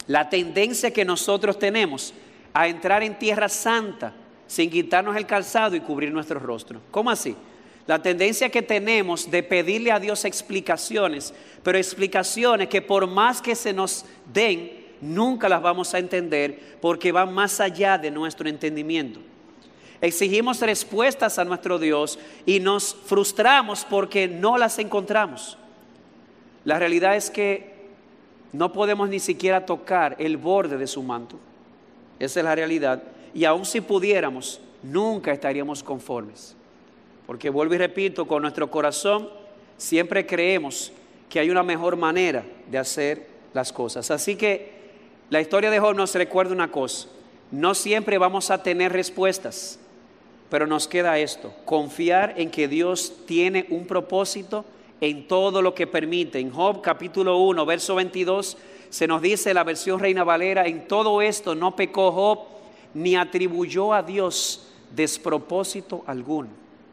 la tendencia que nosotros tenemos a entrar en tierra santa sin quitarnos el calzado y cubrir nuestro rostro. ¿Cómo así? La tendencia que tenemos de pedirle a Dios explicaciones, pero explicaciones que por más que se nos den, nunca las vamos a entender porque van más allá de nuestro entendimiento. Exigimos respuestas a nuestro Dios y nos frustramos porque no las encontramos. La realidad es que no podemos ni siquiera tocar el borde de su manto. Esa es la realidad. Y aun si pudiéramos, nunca estaríamos conformes. Porque vuelvo y repito, con nuestro corazón siempre creemos que hay una mejor manera de hacer las cosas. Así que la historia de Job nos recuerda una cosa. No siempre vamos a tener respuestas, pero nos queda esto, confiar en que Dios tiene un propósito en todo lo que permite. En Job capítulo 1, verso 22, se nos dice la versión Reina Valera, en todo esto no pecó Job ni atribuyó a Dios despropósito alguno.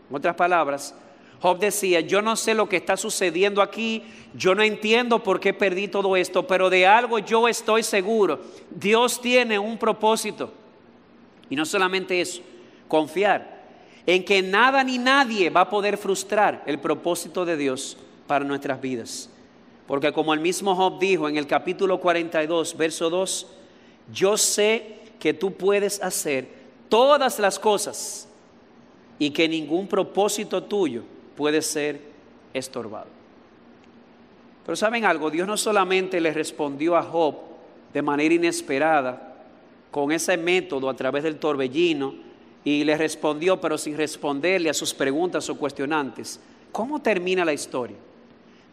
En otras palabras, Job decía, yo no sé lo que está sucediendo aquí, yo no entiendo por qué perdí todo esto, pero de algo yo estoy seguro, Dios tiene un propósito. Y no solamente eso, confiar en que nada ni nadie va a poder frustrar el propósito de Dios para nuestras vidas. Porque como el mismo Job dijo en el capítulo 42, verso 2, yo sé que tú puedes hacer todas las cosas y que ningún propósito tuyo puede ser estorbado. Pero saben algo, Dios no solamente le respondió a Job de manera inesperada con ese método a través del torbellino, y le respondió, pero sin responderle a sus preguntas o cuestionantes. ¿Cómo termina la historia?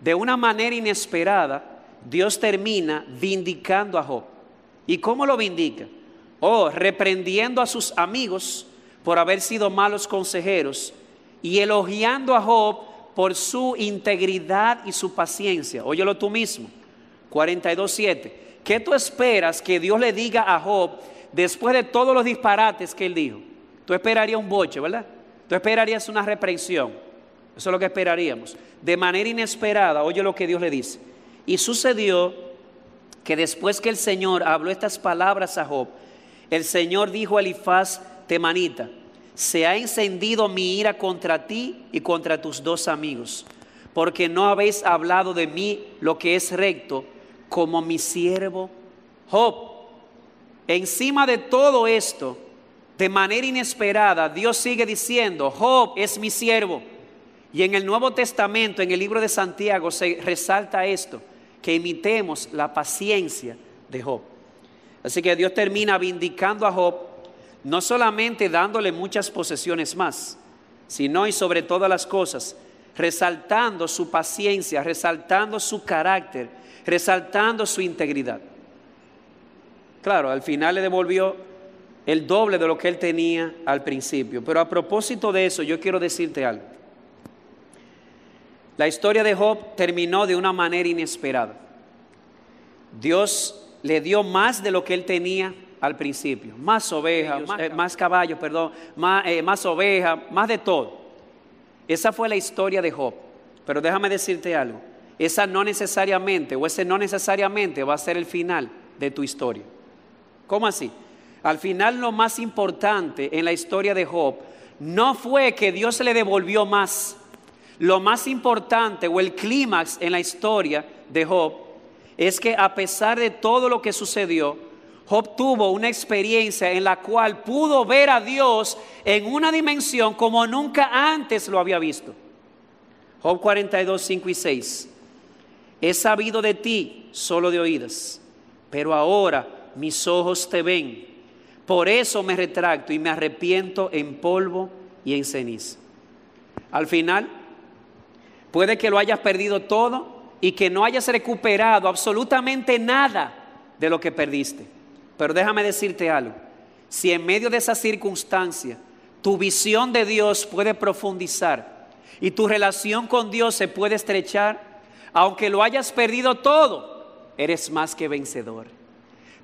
De una manera inesperada, Dios termina vindicando a Job. ¿Y cómo lo vindica? Oh, reprendiendo a sus amigos por haber sido malos consejeros y elogiando a Job por su integridad y su paciencia. Óyelo tú mismo. 42.7. ¿Qué tú esperas que Dios le diga a Job después de todos los disparates que él dijo? Tú esperarías un boche, ¿verdad? Tú esperarías una reprensión. Eso es lo que esperaríamos. De manera inesperada, oye lo que Dios le dice. Y sucedió que después que el Señor habló estas palabras a Job, el Señor dijo a Elifaz Temanita, se ha encendido mi ira contra ti y contra tus dos amigos, porque no habéis hablado de mí lo que es recto, como mi siervo Job. Encima de todo esto, de manera inesperada, Dios sigue diciendo, Job es mi siervo. Y en el Nuevo Testamento, en el libro de Santiago, se resalta esto, que imitemos la paciencia de Job. Así que Dios termina vindicando a Job, no solamente dándole muchas posesiones más, sino y sobre todas las cosas, resaltando su paciencia, resaltando su carácter, resaltando su integridad. Claro, al final le devolvió el doble de lo que él tenía al principio. Pero a propósito de eso, yo quiero decirte algo. La historia de Job terminó de una manera inesperada. Dios le dio más de lo que él tenía al principio. Más ovejas, más, eh, caballos, perdón, más, eh, más ovejas, más de todo. Esa fue la historia de Job. Pero déjame decirte algo. Esa no necesariamente, o ese no necesariamente va a ser el final de tu historia. ¿Cómo así? Al final lo más importante en la historia de Job no fue que Dios le devolvió más. Lo más importante o el clímax en la historia de Job es que a pesar de todo lo que sucedió, Job tuvo una experiencia en la cual pudo ver a Dios en una dimensión como nunca antes lo había visto. Job 42, 5 y 6. He sabido de ti solo de oídas, pero ahora mis ojos te ven. Por eso me retracto y me arrepiento en polvo y en ceniza. Al final, puede que lo hayas perdido todo y que no hayas recuperado absolutamente nada de lo que perdiste. Pero déjame decirte algo. Si en medio de esa circunstancia tu visión de Dios puede profundizar y tu relación con Dios se puede estrechar, aunque lo hayas perdido todo, eres más que vencedor.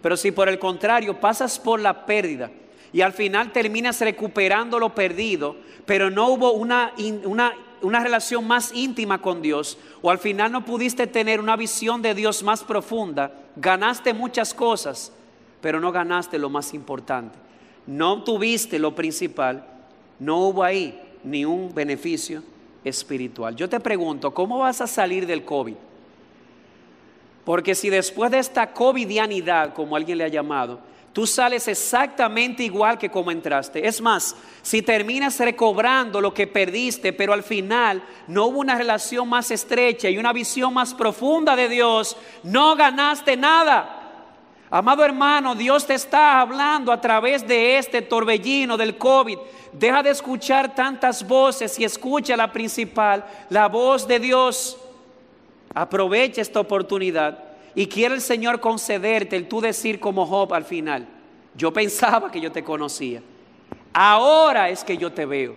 Pero si por el contrario pasas por la pérdida y al final terminas recuperando lo perdido, pero no hubo una, una, una relación más íntima con Dios, o al final no pudiste tener una visión de Dios más profunda, ganaste muchas cosas, pero no ganaste lo más importante. No tuviste lo principal, no hubo ahí ni un beneficio espiritual. Yo te pregunto, ¿cómo vas a salir del COVID? Porque si después de esta covidianidad, como alguien le ha llamado, tú sales exactamente igual que como entraste. Es más, si terminas recobrando lo que perdiste, pero al final no hubo una relación más estrecha y una visión más profunda de Dios, no ganaste nada. Amado hermano, Dios te está hablando a través de este torbellino del COVID. Deja de escuchar tantas voces y escucha la principal, la voz de Dios. Aprovecha esta oportunidad y quiere el Señor concederte el tú decir como Job al final, yo pensaba que yo te conocía, ahora es que yo te veo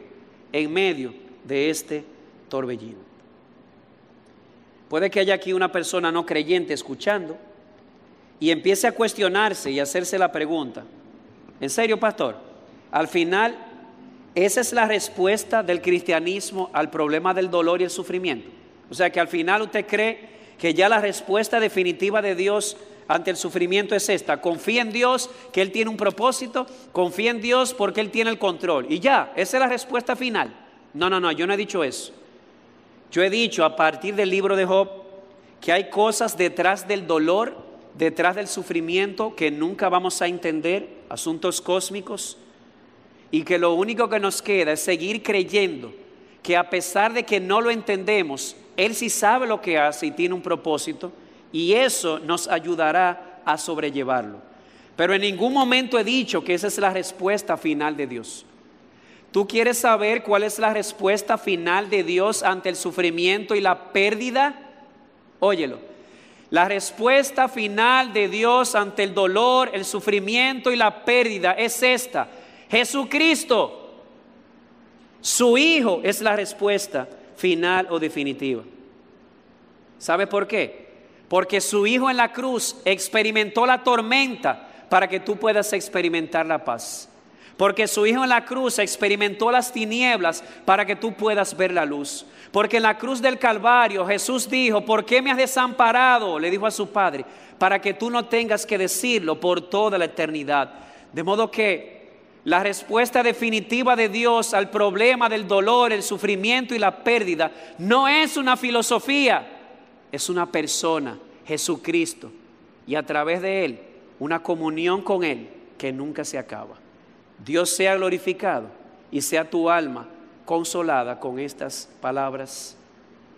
en medio de este torbellino. Puede que haya aquí una persona no creyente escuchando y empiece a cuestionarse y hacerse la pregunta, ¿en serio, pastor? Al final, esa es la respuesta del cristianismo al problema del dolor y el sufrimiento. O sea que al final usted cree que ya la respuesta definitiva de Dios ante el sufrimiento es esta. Confía en Dios que Él tiene un propósito, confía en Dios porque Él tiene el control. Y ya, esa es la respuesta final. No, no, no, yo no he dicho eso. Yo he dicho a partir del libro de Job que hay cosas detrás del dolor, detrás del sufrimiento que nunca vamos a entender, asuntos cósmicos, y que lo único que nos queda es seguir creyendo que a pesar de que no lo entendemos, Él sí sabe lo que hace y tiene un propósito y eso nos ayudará a sobrellevarlo. Pero en ningún momento he dicho que esa es la respuesta final de Dios. ¿Tú quieres saber cuál es la respuesta final de Dios ante el sufrimiento y la pérdida? Óyelo. La respuesta final de Dios ante el dolor, el sufrimiento y la pérdida es esta. Jesucristo su hijo es la respuesta final o definitiva. ¿Sabe por qué? Porque su hijo en la cruz experimentó la tormenta para que tú puedas experimentar la paz. Porque su hijo en la cruz experimentó las tinieblas para que tú puedas ver la luz. Porque en la cruz del Calvario Jesús dijo, ¿por qué me has desamparado? Le dijo a su padre, para que tú no tengas que decirlo por toda la eternidad. De modo que la respuesta definitiva de Dios al problema del dolor, el sufrimiento y la pérdida no es una filosofía, es una persona, Jesucristo, y a través de Él una comunión con Él que nunca se acaba. Dios sea glorificado y sea tu alma consolada con estas palabras.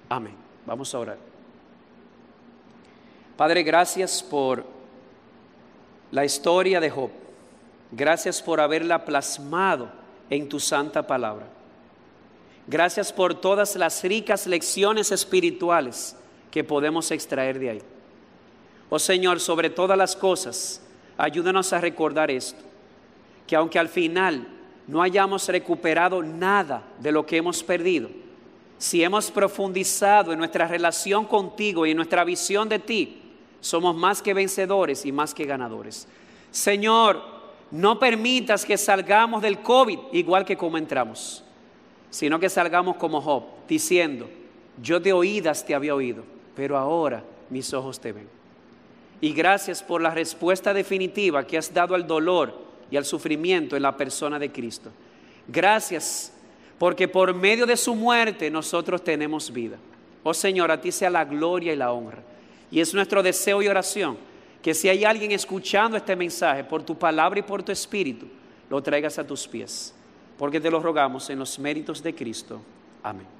Amén. Vamos a orar. Padre, gracias por la historia de Job. Gracias por haberla plasmado en tu santa palabra. Gracias por todas las ricas lecciones espirituales que podemos extraer de ahí. Oh Señor, sobre todas las cosas, ayúdanos a recordar esto, que aunque al final no hayamos recuperado nada de lo que hemos perdido, si hemos profundizado en nuestra relación contigo y en nuestra visión de ti, somos más que vencedores y más que ganadores. Señor, no permitas que salgamos del COVID igual que como entramos, sino que salgamos como Job, diciendo, yo de oídas te había oído, pero ahora mis ojos te ven. Y gracias por la respuesta definitiva que has dado al dolor y al sufrimiento en la persona de Cristo. Gracias porque por medio de su muerte nosotros tenemos vida. Oh Señor, a ti sea la gloria y la honra. Y es nuestro deseo y oración que si hay alguien escuchando este mensaje por tu palabra y por tu espíritu, lo traigas a tus pies. Porque te lo rogamos en los méritos de Cristo. Amén.